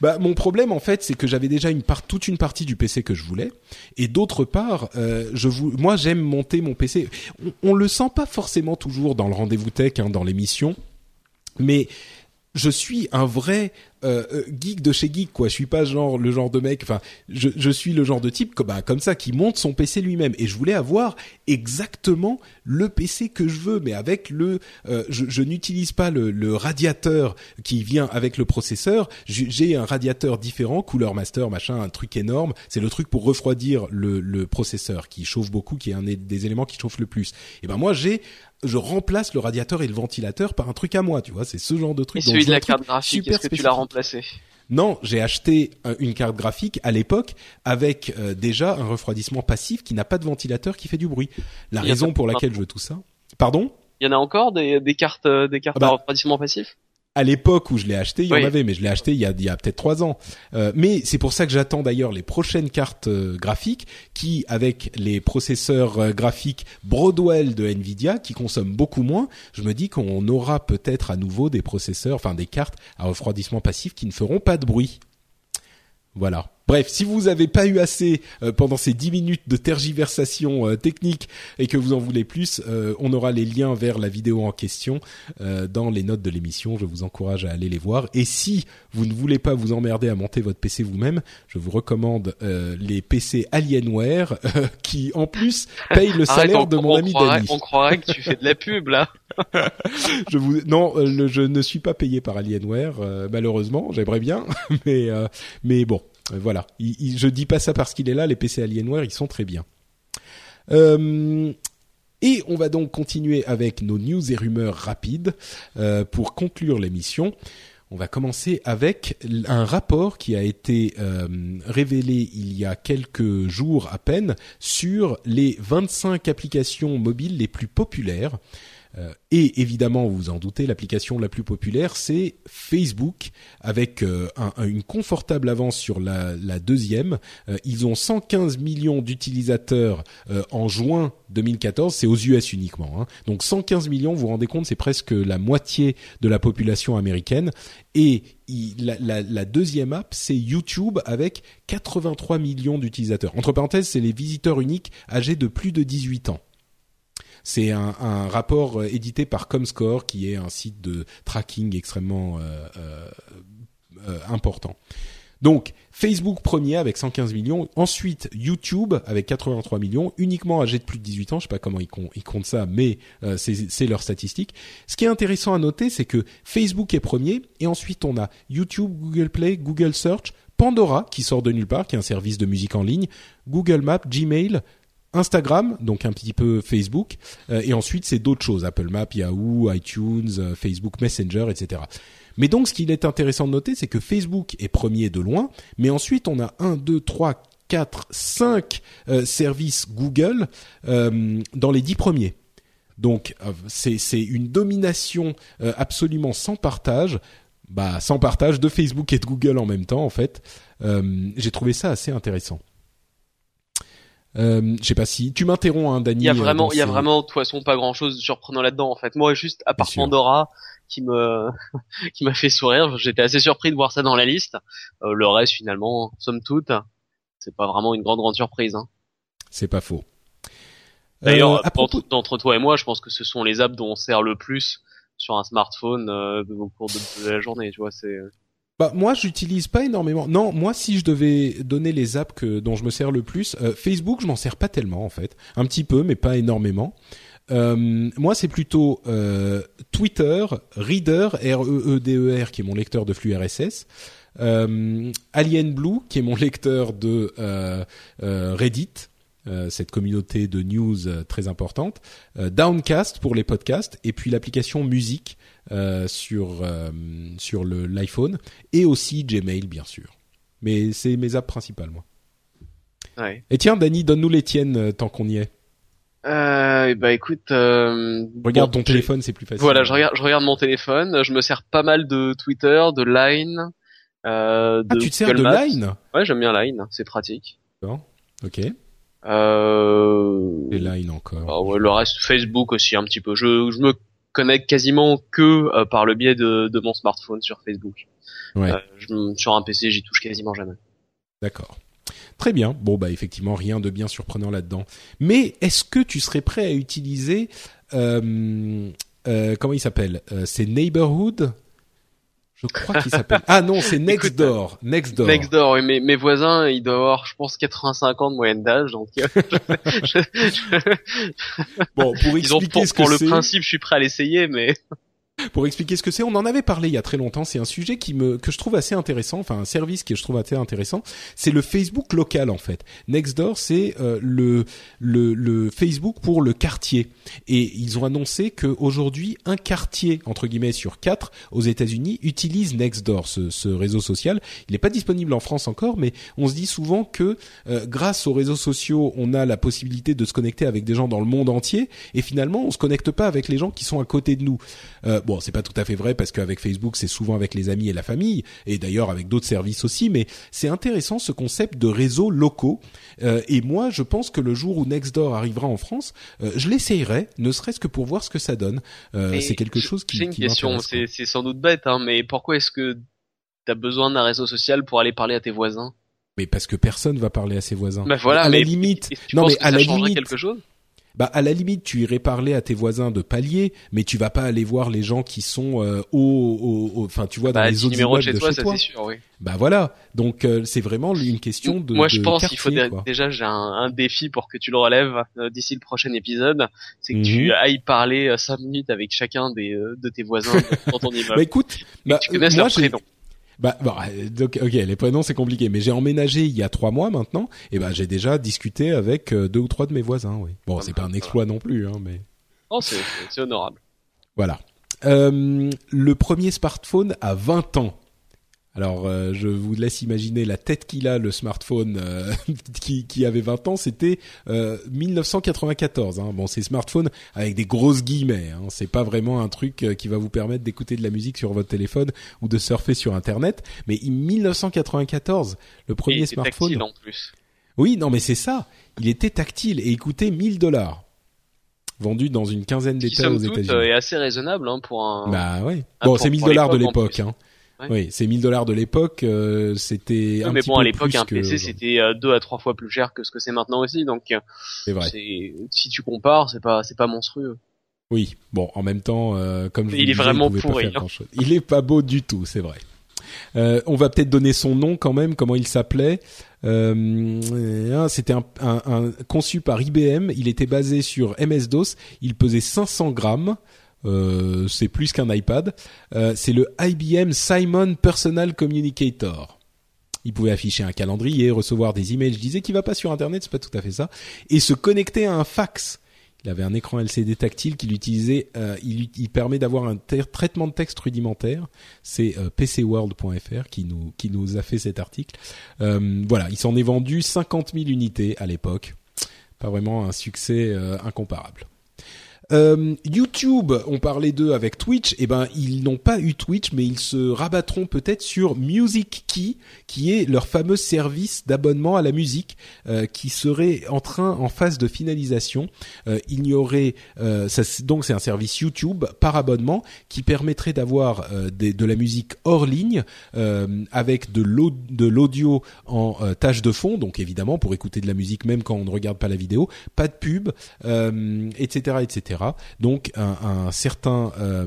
Bah, mon problème en fait, c'est que j'avais déjà une part, toute une partie du PC que je voulais, et d'autre part, euh, je vous, moi j'aime monter mon PC. On, on, le sent pas forcément toujours dans le rendez-vous tech, hein, dans l'émission, mais je suis un vrai euh, euh, geek de chez geek quoi. Je suis pas genre le genre de mec. Enfin, je, je suis le genre de type comme bah, comme ça qui monte son PC lui-même. Et je voulais avoir exactement le PC que je veux, mais avec le. Euh, je, je n'utilise pas le, le, radiateur qui vient avec le processeur. J'ai un radiateur différent, couleur master, machin, un truc énorme. C'est le truc pour refroidir le, le processeur qui chauffe beaucoup, qui est un des éléments qui chauffe le plus. Et ben moi j'ai je remplace le radiateur et le ventilateur par un truc à moi, tu vois, c'est ce genre de truc. Et celui de la carte graphique, est-ce que tu l'as remplacé non, j'ai acheté une carte graphique à l'époque avec euh, déjà un refroidissement passif qui n'a pas de ventilateur qui fait du bruit. La raison pour laquelle je veux tout ça. Pardon? Il y en a encore des, cartes euh, des cartes ah bah, à refroidissement passif? À l'époque où je l'ai acheté, il y en avait, mais je l'ai acheté il y a, il y a peut-être trois ans. Euh, mais c'est pour ça que j'attends d'ailleurs les prochaines cartes euh, graphiques qui, avec les processeurs euh, graphiques Broadwell de Nvidia, qui consomment beaucoup moins, je me dis qu'on aura peut-être à nouveau des processeurs, enfin des cartes à refroidissement passif qui ne feront pas de bruit. Voilà. Bref, si vous n'avez pas eu assez euh, pendant ces 10 minutes de tergiversation euh, technique et que vous en voulez plus, euh, on aura les liens vers la vidéo en question dans les notes de l'émission. Je vous encourage à aller les voir. Et si vous ne voulez pas vous emmerder à monter votre PC vous-même, je vous recommande les PC Alienware qui en plus payent le *laughs* salaire de mon ami Danny. On croirait que tu fais de la pub là. *laughs* je vous non, je ne suis pas payé par Alienware malheureusement. J'aimerais bien, *laughs* mais mais bon euh, voilà, il, je dis pas ça parce qu'il est là. Les PC Alienware, ils sont très bien. Euh, et on va donc continuer avec nos news et rumeurs rapides euh, pour conclure l'émission. On va commencer avec un rapport qui a été révélé il y a quelques jours à peine sur les 25 applications mobiles les plus populaires. Euh, et évidemment, vous vous en doutez, l'application la plus populaire, c'est Facebook, avec euh, une confortable avance sur la, deuxième. Euh, ils ont 115 millions d'utilisateurs en juin 2014, c'est aux US uniquement. Hein. Donc 115 millions, vous vous rendez compte, c'est presque la moitié de la population américaine. Et la, la, deuxième app, c'est YouTube avec 83 millions d'utilisateurs. Entre parenthèses, c'est les visiteurs uniques âgés de plus de 18 ans. C'est un, rapport euh, édité par Comscore, qui est un site de tracking extrêmement euh, euh, important. Donc Facebook premier avec 115 millions, ensuite YouTube avec 83 millions, uniquement âgés de plus de 18 ans, je sais pas comment ils, comptent ça, mais c'est leur statistique. Ce qui est intéressant à noter, c'est que Facebook est premier, et ensuite on a YouTube, Google Play, Google Search, Pandora qui sort de nulle part, qui est un service de musique en ligne, Google Maps, Gmail, Instagram, donc un petit peu Facebook, euh, et ensuite c'est d'autres choses, Apple Maps, Yahoo, iTunes, euh, Facebook Messenger, etc. Mais donc ce qu'il est intéressant de noter, c'est que Facebook est premier de loin, mais ensuite on a 1, 2, 3, 4, 5 services Google euh, dans les 10 premiers. Donc c'est une domination absolument sans partage, bah sans partage de Facebook et de Google en même temps en fait. J'ai trouvé ça assez intéressant. Euh, je sais pas si tu m'interromps, hein, Dani. Il y a vraiment, il y a vraiment de toute façon pas grand chose de surprenant là-dedans. En fait, moi, juste à part Pandora, qui me, *laughs* qui m'a fait sourire. J'étais assez surpris de voir ça dans la liste. Euh, le reste, finalement, somme toute, c'est pas vraiment une grande grande surprise. Hein. C'est pas faux. D'ailleurs, euh, propos... entre toi et moi, je pense que ce sont les apps dont on sert le plus sur un smartphone euh, au cours de, de, la journée. Tu vois, c'est bah moi j'utilise pas énormément. Non, moi si je devais donner les apps dont je me sers le plus, euh, Facebook je m'en sers pas tellement en fait, un petit peu mais pas énormément. Euh, moi c'est plutôt euh, Twitter, Reader, R E E E qui est mon lecteur de flux RSS. Alien Blue qui est mon lecteur de Reddit, cette communauté de news très importante, Downcast pour les podcasts, et puis l'application musique euh, sur euh, sur l'iPhone et aussi Gmail bien sûr. Mais c'est mes apps principales moi. Ouais. Et tiens, Dani, donne-nous les tiennes euh, tant qu'on y est. Euh, bah écoute, regarde ton téléphone, c'est plus facile. Voilà, je regarde, je regarde mon téléphone. Je me sers pas mal de Twitter, de Line. Euh, ah, tu te sers de Line Ouais, j'aime bien Line, c'est pratique. Bon, ok. Euh... Et Line encore. Ah ouais, le reste, Facebook aussi un petit peu. Je, je me connecte quasiment que euh, par le biais de, de, mon smartphone sur Facebook. Ouais. Euh, sur un PC, j'y touche quasiment jamais. D'accord. Très bien. Bon bah effectivement rien de bien surprenant là-dedans. Mais est-ce que tu serais prêt à utiliser euh, euh comment il s'appelle C'est Neighborhood je crois qu'il s'appelle. Ah non, c'est Nextdoor. Nextdoor. Nextdoor. Oui, mais mes voisins, ils doivent avoir, je pense, 85 ans de moyenne d'âge, donc. *laughs* bon, pour expliquer ce que pour le principe, je suis prêt à l'essayer, mais pour expliquer ce que c'est. On en avait parlé il y a très longtemps. C'est un sujet qui me que je trouve assez intéressant, enfin un service que je trouve assez intéressant. C'est le Facebook local en fait. Nextdoor, c'est euh, le, le le Facebook pour le quartier. Et ils ont annoncé que aujourd'hui un quartier entre guillemets sur quatre aux États-Unis utilise Nextdoor, ce, ce réseau social. Il n'est pas disponible en France encore, mais on se dit souvent que euh, grâce aux réseaux sociaux, on a la possibilité de se connecter avec des gens dans le monde entier. Et finalement, on se connecte pas avec les gens qui sont à côté de nous. Euh, bon, c'est pas tout à fait vrai parce qu'avec Facebook, c'est souvent avec les amis et la famille, et d'ailleurs avec d'autres services aussi. Mais c'est intéressant ce concept de réseaux locaux. Euh, et moi, je pense que le jour où Nextdoor arrivera en France, euh, je l'essayerai, ne serait-ce que pour voir ce que ça donne. Euh, c'est quelque chose qui. J'ai une question, c'est sans doute bête, hein, mais pourquoi est-ce que t'as besoin d'un réseau social pour aller parler à tes voisins? Mais parce que personne va parler à ses voisins. Bah voilà, à mais la limite, tu non mais que à ça la limite, quelque chose? Bah à la limite, tu irais parler à tes voisins de palier, mais tu vas pas aller voir les gens qui sont euh, au, au, enfin tu vois dans Bah, les 10 autres numéros de chez de toi, ça c'est sûr, oui. Bah voilà, donc euh, c'est vraiment une question de. Moi, je de pense qu'il faut dé- quoi. déjà j'ai un, un défi pour que tu le relèves euh, d'ici le prochain épisode, c'est que Mhm. tu ailles parler 5 minutes avec chacun des euh, de tes voisins dans ton *laughs* immeuble. Bah écoute, bah, tu connaisses moi leur prénom. Bah, euh, donc, ok, les prénoms c'est compliqué, mais j'ai emménagé il y a trois mois maintenant, et ben j'ai déjà discuté avec euh, deux ou trois de mes voisins. Oui. Bon, Ah c'est bah, pas un exploit non plus, hein, mais Oh, c'est c'est honorable. voilà. Euh, le premier smartphone a 20 ans. Alors, euh, je vous laisse imaginer la tête qu'il a, le smartphone euh, *laughs* qui, qui avait 20 ans. C'était euh, 1994. Hein. Bon, c'est smartphone avec des grosses guillemets. Hein. C'est pas vraiment un truc euh, qui va vous permettre d'écouter de la musique sur votre téléphone ou de surfer sur Internet. Mais in 1994, le Et premier c'est smartphone. tactile en plus. Oui, non, mais c'est ça. Il était tactile et il coûtait 1000 dollars. Vendu dans une quinzaine Qui d'États aux États-Unis. euh, est assez raisonnable hein, pour un. Bah oui. Ah, Bon, c'est 1000 pour dollars de l'époque. Hein. Ouais. Oui, c'est 1000 dollars de l'époque. euh, c'était Ouais, un mais petit bon, à l'époque, un que PC c'était euh, deux à trois fois plus cher que ce que c'est maintenant aussi, donc euh, C'est vrai. si tu compares, c'est pas c'est pas monstrueux. Oui. Bon, en même temps, euh, comme je Il vous est disais, vraiment pas pourri, faire hein. Il est pas beau du tout, c'est vrai. Euh, on va peut-être donner son nom quand même, comment il s'appelait. Euh, C'était un, un- un- conçu par IBM. Il était basé sur MS-DOS. Il pesait 500 grammes. Euh, c'est plus qu'un iPad. Euh, c'est le IBM Simon Personal Communicator. Il pouvait afficher un calendrier, recevoir des emails. Je disais qu'il va pas sur Internet, c'est pas tout à fait ça, et se connecter à un fax. Il avait un écran LCD tactile qu'il utilisait. euh, il, il permet d'avoir un traitement de texte rudimentaire. C'est euh, pcworld.fr qui nous qui nous a fait cet article. Euh, voilà, il s'en est vendu 50 000 unités à l'époque. Pas vraiment un succès euh, incomparable. Euh, YouTube, on parlait d'eux avec Twitch. Eh ben, ils n'ont pas eu Twitch, mais ils se rabattront peut-être sur Music Key, qui est leur fameux service d'abonnement à la musique, euh, qui serait en train, en phase de finalisation. Euh, il y aurait, donc c'est un service YouTube par abonnement qui permettrait d'avoir de la musique hors ligne avec de l'au- de l'audio en tâche de fond, donc évidemment pour écouter de la musique même quand on ne regarde pas la vidéo, pas de pub, euh, etc., Donc un, un certain euh,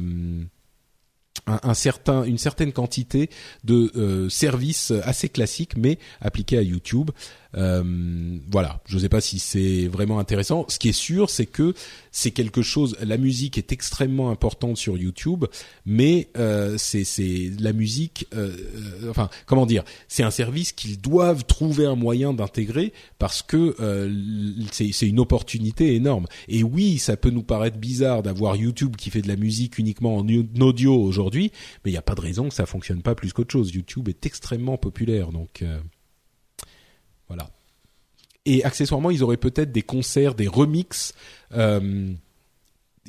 un certain, une certaine quantité de euh, services assez classiques, mais appliqués à YouTube. Euh, voilà, je ne sais pas si c'est vraiment intéressant. Ce qui est sûr, c'est que c'est quelque chose. La musique est extrêmement importante sur YouTube, mais euh, c'est la musique. euh, euh, enfin, comment dire C'est un service qu'ils doivent trouver un moyen d'intégrer parce que euh, c'est une opportunité énorme. Et oui, ça peut nous paraître bizarre d'avoir YouTube qui fait de la musique uniquement en audio aujourd'hui, mais il n'y a pas de raison que ça fonctionne pas plus qu'autre chose. YouTube est extrêmement populaire, donc. Et accessoirement, ils auraient peut-être des concerts, des remixes euh,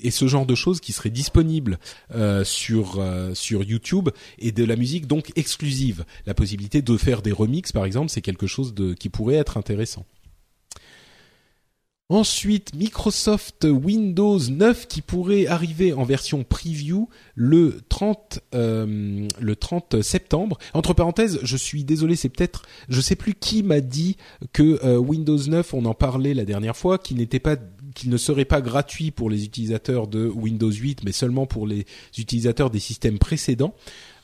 et ce genre de choses qui seraient disponibles euh, sur euh, sur YouTube et de la musique donc exclusive. La possibilité de faire des remixes, par exemple, c'est quelque chose de qui pourrait être intéressant. Ensuite, Microsoft Windows 9 qui pourrait arriver en version preview le 30 euh, le 30 septembre. Entre parenthèses, je suis désolé, c'est peut-être je sais plus qui m'a dit que euh, Windows 9, on en parlait la dernière fois, qu'il n'était pas qu'il ne serait pas gratuit pour les utilisateurs de Windows 8, mais seulement pour les utilisateurs des systèmes précédents.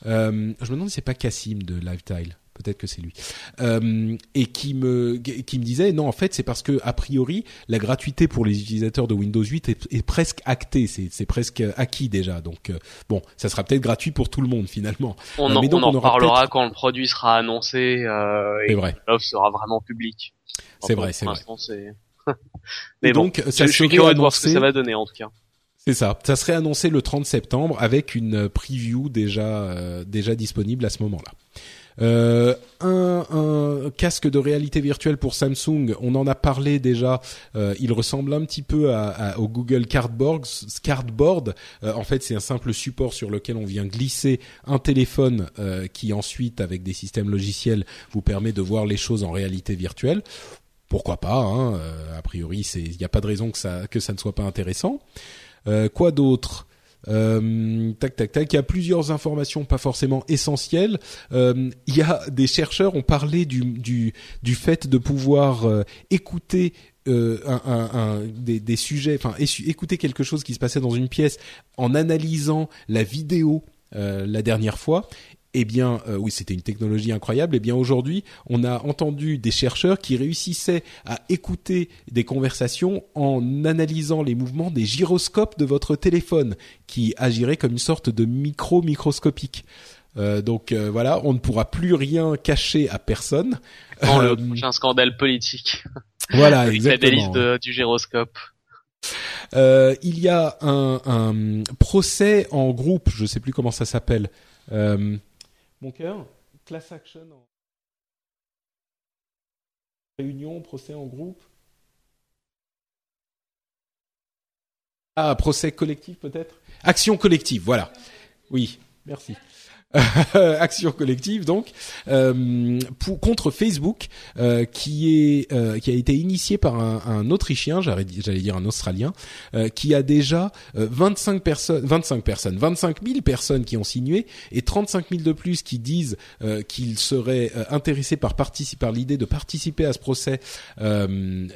Euh, je me demande si c'est pas Cassim de Lifetile. Peut-être que c'est lui. Euh, et qui me qui me disait non en fait c'est parce que a priori la gratuité pour les utilisateurs de Windows 8 est, est presque actée c'est c'est presque acquis déjà donc euh, bon ça sera peut-être gratuit pour tout le monde finalement On Euh, en, mais donc, on en on peut-être- quand le produit sera annoncé euh, et vrai l'offre sera vraiment publique. C'est vrai, c'est vrai. *laughs* et Mais bon, donc ça je suis curieux de voir ce que ça va donner en tout cas. C'est ça. Ça serait annoncé le 30 septembre avec une preview déjà euh, déjà disponible à ce moment-là. Euh, un, casque de réalité virtuelle pour Samsung, on en a parlé déjà. euh, il ressemble un petit peu au Google Cardboard. Cardboard. Euh, en fait, c'est un simple support sur lequel on vient glisser un téléphone qui ensuite, avec des systèmes logiciels, vous permet de voir les choses en réalité virtuelle. Pourquoi pas hein, A priori, il n'y a pas de raison que ça ne soit pas intéressant. Quoi d'autre? Euh, tac, tac, tac. Il y a plusieurs informations, pas forcément essentielles. Euh, il y a des chercheurs ont parlé du du, du fait de pouvoir euh, écouter un, des, sujets, enfin écouter quelque chose qui se passait dans une pièce en analysant la vidéo la dernière fois eh bien, euh, oui, c'était une technologie incroyable. Eh bien, aujourd'hui, on a entendu des chercheurs qui réussissaient à écouter des conversations en analysant les mouvements des gyroscopes de votre téléphone, qui agiraient comme une sorte de micro microscopique. Euh, donc euh, voilà, on ne pourra plus rien cacher à personne. Dans le prochain scandale politique. *laughs* Voilà, exactement. de, du gyroscope. Euh, il y a un, un, procès en groupe, je sais plus comment ça s'appelle. Euh, mon cœur, class action en réunion, procès en groupe. Ah, procès collectif peut-être? Action collective, voilà. Oui, merci. *laughs* action collective donc euh, pour, contre Facebook euh, qui est euh, qui a été initié par un, un autrichien j'allais dire un australien euh, qui a déjà 25 euh, personnes 25 personnes 25 000 personnes qui ont signé et 35 000 de plus qui disent qu'ils seraient intéressés par participer par l'idée de participer à ce procès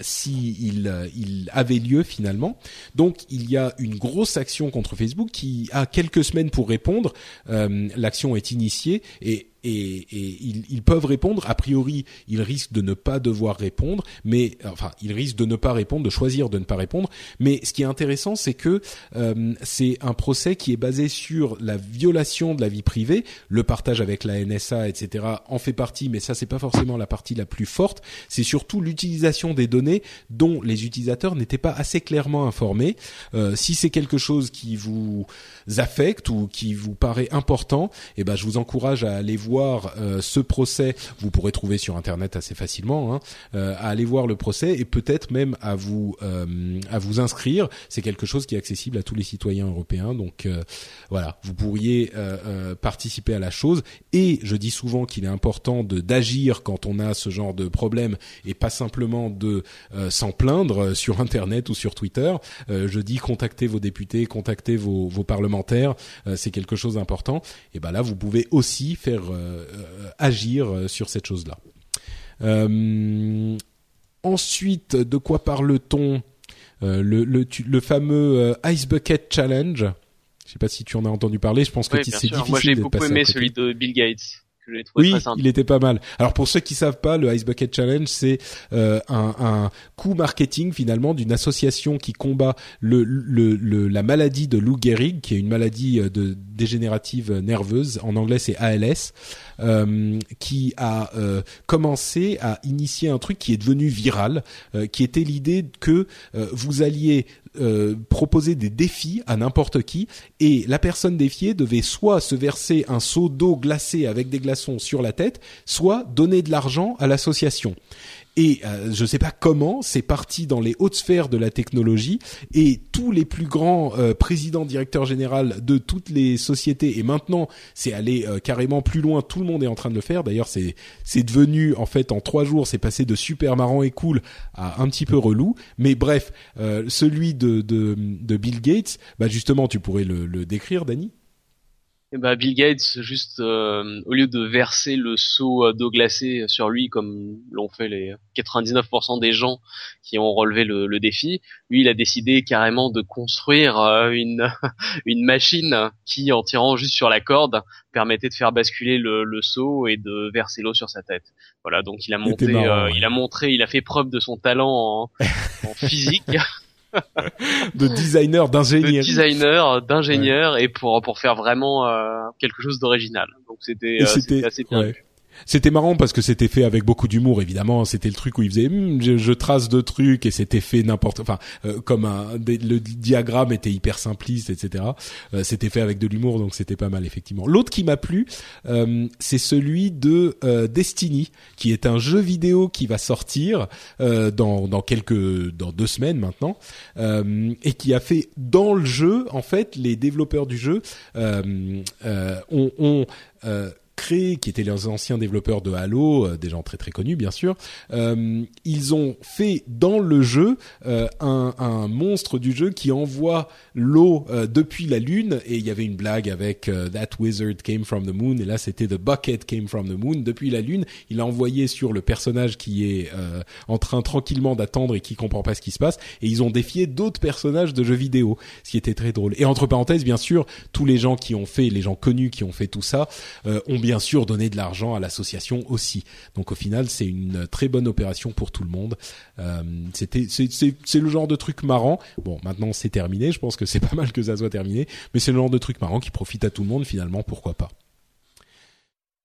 si il, il avait lieu finalement. Donc il y a une grosse action contre Facebook qui a quelques semaines pour répondre. L'action est initié et et, ils, ils, peuvent répondre. A priori, ils risquent de ne pas devoir répondre, mais enfin, ils risquent de ne pas répondre, de choisir de ne pas répondre. Mais ce qui est intéressant, c'est que euh, c'est un procès qui est basé sur la violation de la vie privée, le partage avec la NSA, etc. en fait partie, mais ça c'est pas forcément la partie la plus forte. C'est surtout l'utilisation des données dont les utilisateurs n'étaient pas assez clairement informés. Euh, si c'est quelque chose qui vous affecte ou qui vous paraît important, eh ben je vous encourage à aller voir voir euh, ce procès, vous pourrez trouver sur internet assez facilement, hein, euh, à aller voir le procès et peut-être même à vous euh, à vous inscrire. C'est quelque chose qui est accessible à tous les citoyens européens. Donc voilà, vous pourriez participer à la chose. Et je dis souvent qu'il est important de d'agir quand on a ce genre de problème et pas simplement de s'en plaindre sur internet ou sur Twitter. je dis contactez vos députés, contactez vos, vos parlementaires. c'est quelque chose d'important. Et ben là, vous pouvez aussi faire euh, agir euh, sur cette chose-là. Euh, ensuite, de quoi parle-t-on? Le, le, le, fameux Ice Bucket Challenge. Je sais pas si tu en as entendu parler. Je pense que c'est difficile. Moi, j'ai beaucoup aimé celui de Bill Gates oui, il était pas mal. Alors pour ceux qui savent pas, le Ice Bucket Challenge, c'est euh, un, un coup marketing finalement d'une association qui combat le, le, le, la maladie de Lou Gehrig, qui est une maladie euh, de dégénérative nerveuse. En anglais, c'est ALS. Euh, qui a euh, commencé à initier un truc qui est devenu viral, euh, qui était l'idée que vous alliez proposer des défis à n'importe qui et la personne défiée devait soit se verser un seau d'eau glacée avec des glaçons sur la tête, soit donner de l'argent à l'association. Et euh, je ne sais pas comment, c'est parti dans les hautes sphères de la technologie et tous les plus grands euh, présidents, directeurs généraux de toutes les sociétés et maintenant c'est allé euh, carrément plus loin. Tout le monde est en train de le faire. D'ailleurs, c'est c'est devenu en fait en trois jours, c'est passé de super marrant et cool à un petit peu relou. Mais bref, celui de, de, de Bill Gates, bah justement, tu pourrais le, le décrire, Danny et bah Bill Gates, juste euh, au lieu de verser le seau euh, d'eau glacée sur lui comme l'ont fait les 99% des gens qui ont relevé le, le, défi, lui il a décidé carrément de construire euh, une *laughs* une machine qui, en tirant juste sur la corde, permettait de faire basculer le, le seau et de verser l'eau sur sa tête. Voilà, donc il a monté, il a montré, il a fait preuve de son talent en, en physique. *laughs* de designer, d'ingénieur. De designer, d'ingénieur, et pour pour faire vraiment euh, quelque chose d'original. Donc c'était euh, assez bien. C'était marrant parce que c'était fait avec beaucoup d'humour, évidemment. C'était le truc où il faisait, hm, je, trace deux trucs et c'était fait n'importe, enfin, euh, comme un, le diagramme était hyper simpliste, etc. Euh, c'était fait avec de l'humour, donc c'était pas mal effectivement. L'autre qui m'a plu, euh, c'est celui de Destiny, qui est un jeu vidéo qui va sortir dans dans quelques, dans deux semaines maintenant, et qui a fait dans le jeu, en fait, les développeurs du jeu ont, ont qui étaient les anciens développeurs de Halo, des gens très très connus bien sûr. ils ont fait dans le jeu un, un, monstre du jeu qui envoie l'eau depuis la lune et il y avait une blague avec That Wizard came from the moon et là c'était The Bucket came from the moon depuis la lune. Il a envoyé sur le personnage qui est en train tranquillement d'attendre et qui comprend pas ce qui se passe et ils ont défié d'autres personnages de jeux vidéo, ce qui était très drôle. Et entre parenthèses, bien sûr, tous les gens qui ont fait, les gens connus qui ont fait tout ça, euh, ont bien sûr donné de l'argent à l'association aussi. Donc au final, c'est une très bonne opération pour tout le monde. Euh, c'est le genre de truc marrant. Bon, maintenant c'est terminé. Je pense que c'est *laughs* pas mal que ça soit terminé, mais c'est le genre de truc marrant qui profite à tout le monde finalement. Pourquoi pas?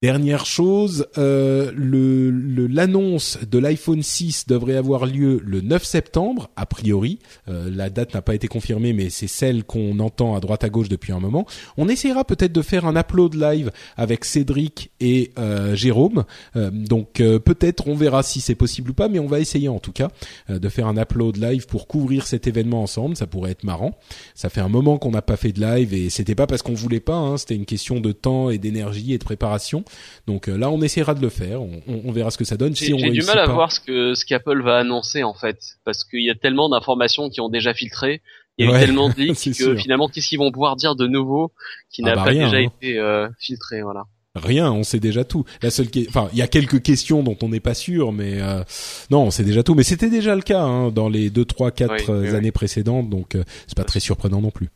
Dernière chose, euh, l'annonce de l'iPhone 6 devrait avoir lieu le 9 septembre, a priori. Euh, la date n'a pas été confirmée, mais c'est celle qu'on entend à droite à gauche depuis un moment. On essaiera peut-être de faire un upload live avec Cédric et euh, Jérôme. Donc peut-être on verra si c'est possible ou pas, mais on va essayer en tout cas de faire un upload live pour couvrir cet événement ensemble. Ça pourrait être marrant. Ça fait un moment qu'on n'a pas fait de live et c'était pas parce qu'on voulait pas. Hein, c'était une question de temps et d'énergie et de préparation. Donc euh, là, on essaiera de le faire. On, verra ce que ça donne. J'ai du mal à voir ce que ce qu'Apple va annoncer en fait, parce qu'il y a tellement d'informations qui ont déjà filtré. Il y a eu tellement de *laughs* leaks que finalement, qu'est-ce qu'ils vont pouvoir dire de nouveau qui ah n'a bah pas déjà hein. été euh, filtré, voilà. Rien, on sait déjà tout. La seule, enfin, il y a quelques questions dont on n'est pas sûr, mais euh, non, on sait déjà tout. Mais c'était déjà le cas hein, dans les deux, trois, quatre années précédentes, donc c'est pas très surprenant non plus.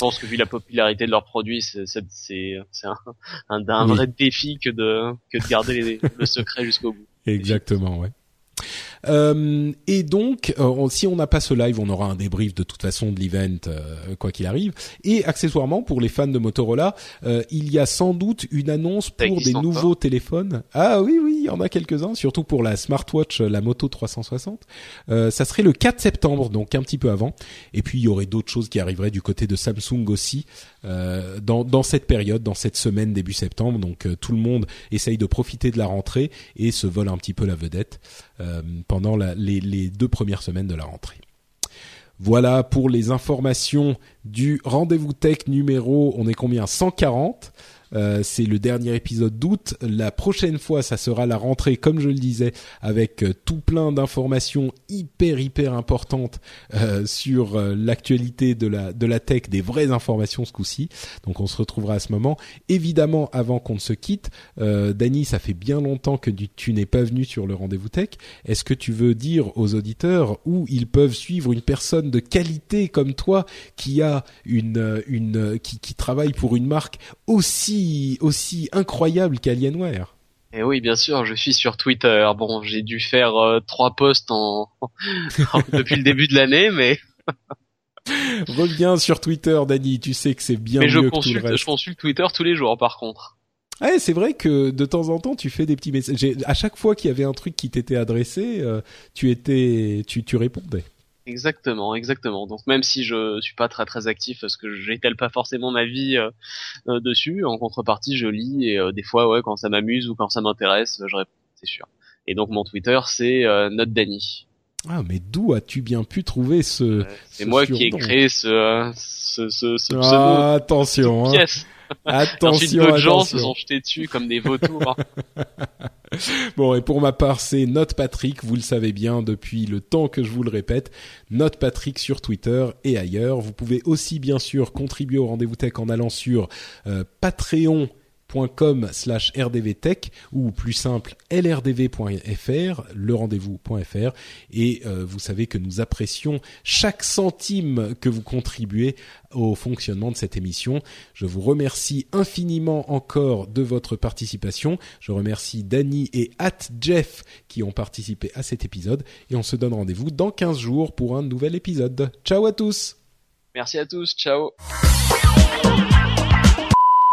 Je pense que vu la popularité de leurs produits, c'est un, un, un vrai défi que de que de garder le secret jusqu'au bout. Exactement, ouais. Euh, et donc, euh, si on n'a pas ce live, on aura un débrief de toute façon de l'event, euh, quoi qu'il arrive. Et accessoirement, pour les fans de Motorola, il y a sans doute une annonce pour des nouveaux téléphones. Ah oui, oui, il y en a quelques-uns, surtout pour la smartwatch, la Moto 360. ça serait le 4 septembre, donc un petit peu avant. Et puis, il y aurait d'autres choses qui arriveraient du côté de Samsung aussi dans, dans cette période, dans cette semaine début septembre. Donc, tout le monde essaye de profiter de la rentrée et se vole un petit peu la vedette pendant les, deux premières semaines de la rentrée. Voilà pour les informations du rendez-vous tech numéro, on est combien 140 euh, c'est le dernier épisode d'août. La prochaine fois, ça sera la rentrée, comme je le disais, avec euh, tout plein d'informations hyper hyper importantes euh, sur l'actualité de la de la tech, des vraies informations ce coup-ci. Donc on se retrouvera à ce moment. Évidemment, avant qu'on ne se quitte, Dany, ça fait bien longtemps que tu n'es pas venu sur le rendez-vous tech. Est-ce que tu veux dire aux auditeurs où ils peuvent suivre une personne de qualité comme toi qui a une une qui travaille pour une marque aussi aussi incroyable qu'Alienware. Et eh oui, bien sûr, je suis sur Twitter. Bon, j'ai dû faire euh, trois posts en... *laughs* depuis le début de l'année, mais *laughs* reviens sur Twitter, Dani. Tu sais que c'est bien mais mieux je que consulte, tout le reste. Je consulte Twitter tous les jours, par contre. Ouais, c'est vrai que de temps en temps, tu fais des petits messages. À chaque fois qu'il y avait un truc qui t'était adressé, euh, tu étais, tu, tu répondais. Exactement, exactement. Donc même si je suis pas très très actif parce que j'étale pas forcément ma vie euh, euh, dessus, en contrepartie je lis et euh, des fois ouais quand ça m'amuse ou quand ça m'intéresse, je réponds, c'est sûr. Et donc mon Twitter c'est Note Danny. Ah mais d'où as-tu bien pu trouver ce C'est moi qui ai créé ce ce ce, ce ah, attention hein. *laughs* Attention, d'autres gens se sont jetés dessus comme des vautours. *laughs* bon, et pour ma part, c'est Note Patrick, vous le savez bien depuis le temps que je vous le répète, Note Patrick sur Twitter et ailleurs. Vous pouvez aussi bien sûr contribuer au rendez-vous tech en allant sur euh, Patreon com slash rdvtech ou plus simple lrdv.fr, le rendez-vous.fr et euh, vous savez que nous apprécions chaque centime que vous contribuez au fonctionnement de cette émission. Je vous remercie infiniment encore de votre participation. Je remercie Danny et At Jeff qui ont participé à cet épisode et on se donne rendez-vous dans 15 jours pour un nouvel épisode. Ciao à tous. Merci à tous. Ciao.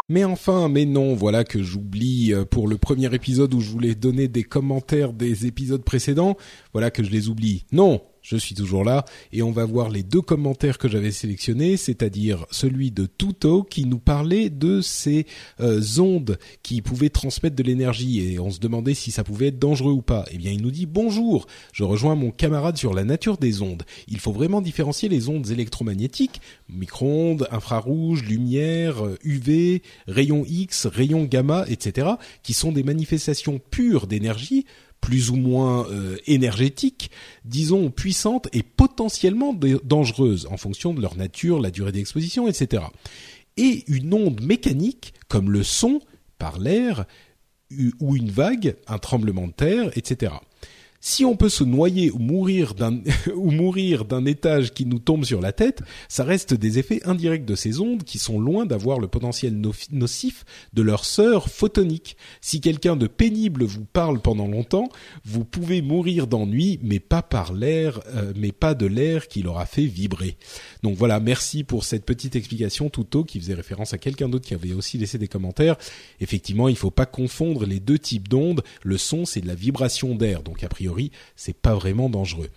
Mais enfin, mais non, voilà que j'oublie euh, pour le premier épisode où je voulais donner des commentaires des épisodes précédents, voilà que je les oublie. Non, je suis toujours là et on va voir les deux commentaires que j'avais sélectionnés, c'est-à-dire celui de Tuto qui nous parlait de ces euh, ondes qui pouvaient transmettre de l'énergie et on se demandait si ça pouvait être dangereux ou pas. Eh bien, il nous dit bonjour, je rejoins mon camarade sur la nature des ondes. Il faut vraiment différencier les ondes électromagnétiques, micro-ondes, infrarouges, lumière, UV, rayons X, rayons gamma, etc., qui sont des manifestations pures d'énergie plus ou moins euh, énergétiques, disons puissantes et potentiellement dangereuses en fonction de leur nature, la durée d'exposition, etc. Et une onde mécanique, comme le son par l'air, ou une vague, un tremblement de terre, etc si on peut se noyer ou mourir d'un *laughs* ou mourir d'un étage qui nous tombe sur la tête, ça reste des effets indirects de ces ondes qui sont loin d'avoir le potentiel nocif de leur sœur photonique. Si quelqu'un de pénible vous parle pendant longtemps, vous pouvez mourir d'ennui, mais pas par l'air, euh, mais pas de l'air qui l'aura fait vibrer. Donc voilà, merci pour cette petite explication Touto qui faisait référence à quelqu'un d'autre qui avait aussi laissé des commentaires. Effectivement, il faut pas confondre les deux types d'ondes. Le son, c'est de la vibration d'air, donc a priori c'est pas vraiment dangereux.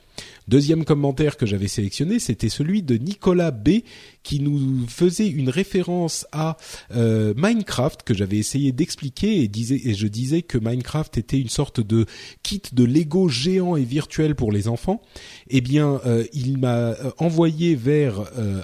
Deuxième commentaire que j'avais sélectionné, c'était celui de Nicolas B qui nous faisait une référence à euh, Minecraft que j'avais essayé d'expliquer et, et je disais que Minecraft était une sorte de kit de Lego géant et virtuel pour les enfants. Eh bien, euh, il m'a euh, envoyé vers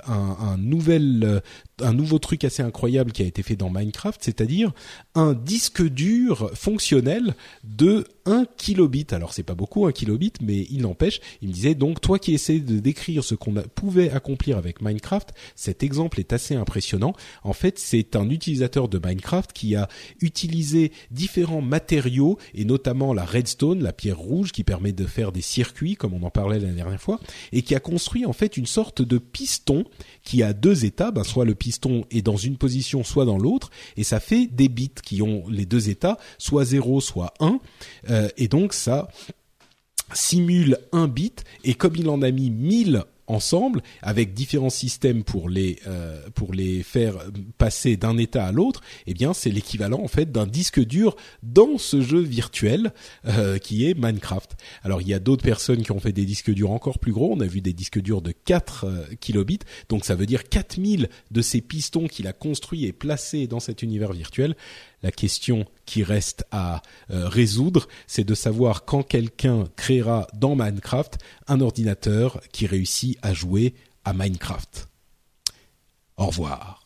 un, nouvel un nouveau truc assez incroyable qui a été fait dans Minecraft, c'est-à-dire un disque dur fonctionnel de 1 kilobit. Alors c'est pas beaucoup un kilobit, mais il n'empêche, il me disait donc toi qui essayes de décrire ce qu'on pouvait accomplir avec Minecraft, cet exemple est assez impressionnant. En fait, c'est un utilisateur de Minecraft qui a utilisé différents matériaux et notamment la redstone, la pierre rouge qui permet de faire des circuits comme on en parlait la dernière fois et qui a construit en fait une sorte de piston qui a deux états, ben, soit le piston est dans une position soit dans l'autre et ça fait des bits qui ont les deux états, soit 0 soit 1 euh, et donc ça simule un bit et comme il en a mis 1000 ensemble avec différents systèmes pour les euh, pour les faire passer d'un état à l'autre, eh bien c'est l'équivalent en fait d'un disque dur dans ce jeu virtuel euh, qui est Minecraft. Alors il y a d'autres personnes qui ont fait des disques durs encore plus gros, on a vu des disques durs de 4 euh, kilobits, donc ça veut dire 4000 de ces pistons qu'il a construits et placés dans cet univers virtuel. La question qui reste à euh, résoudre, c'est de savoir quand quelqu'un créera dans Minecraft un ordinateur qui réussit à jouer à Minecraft. Au revoir.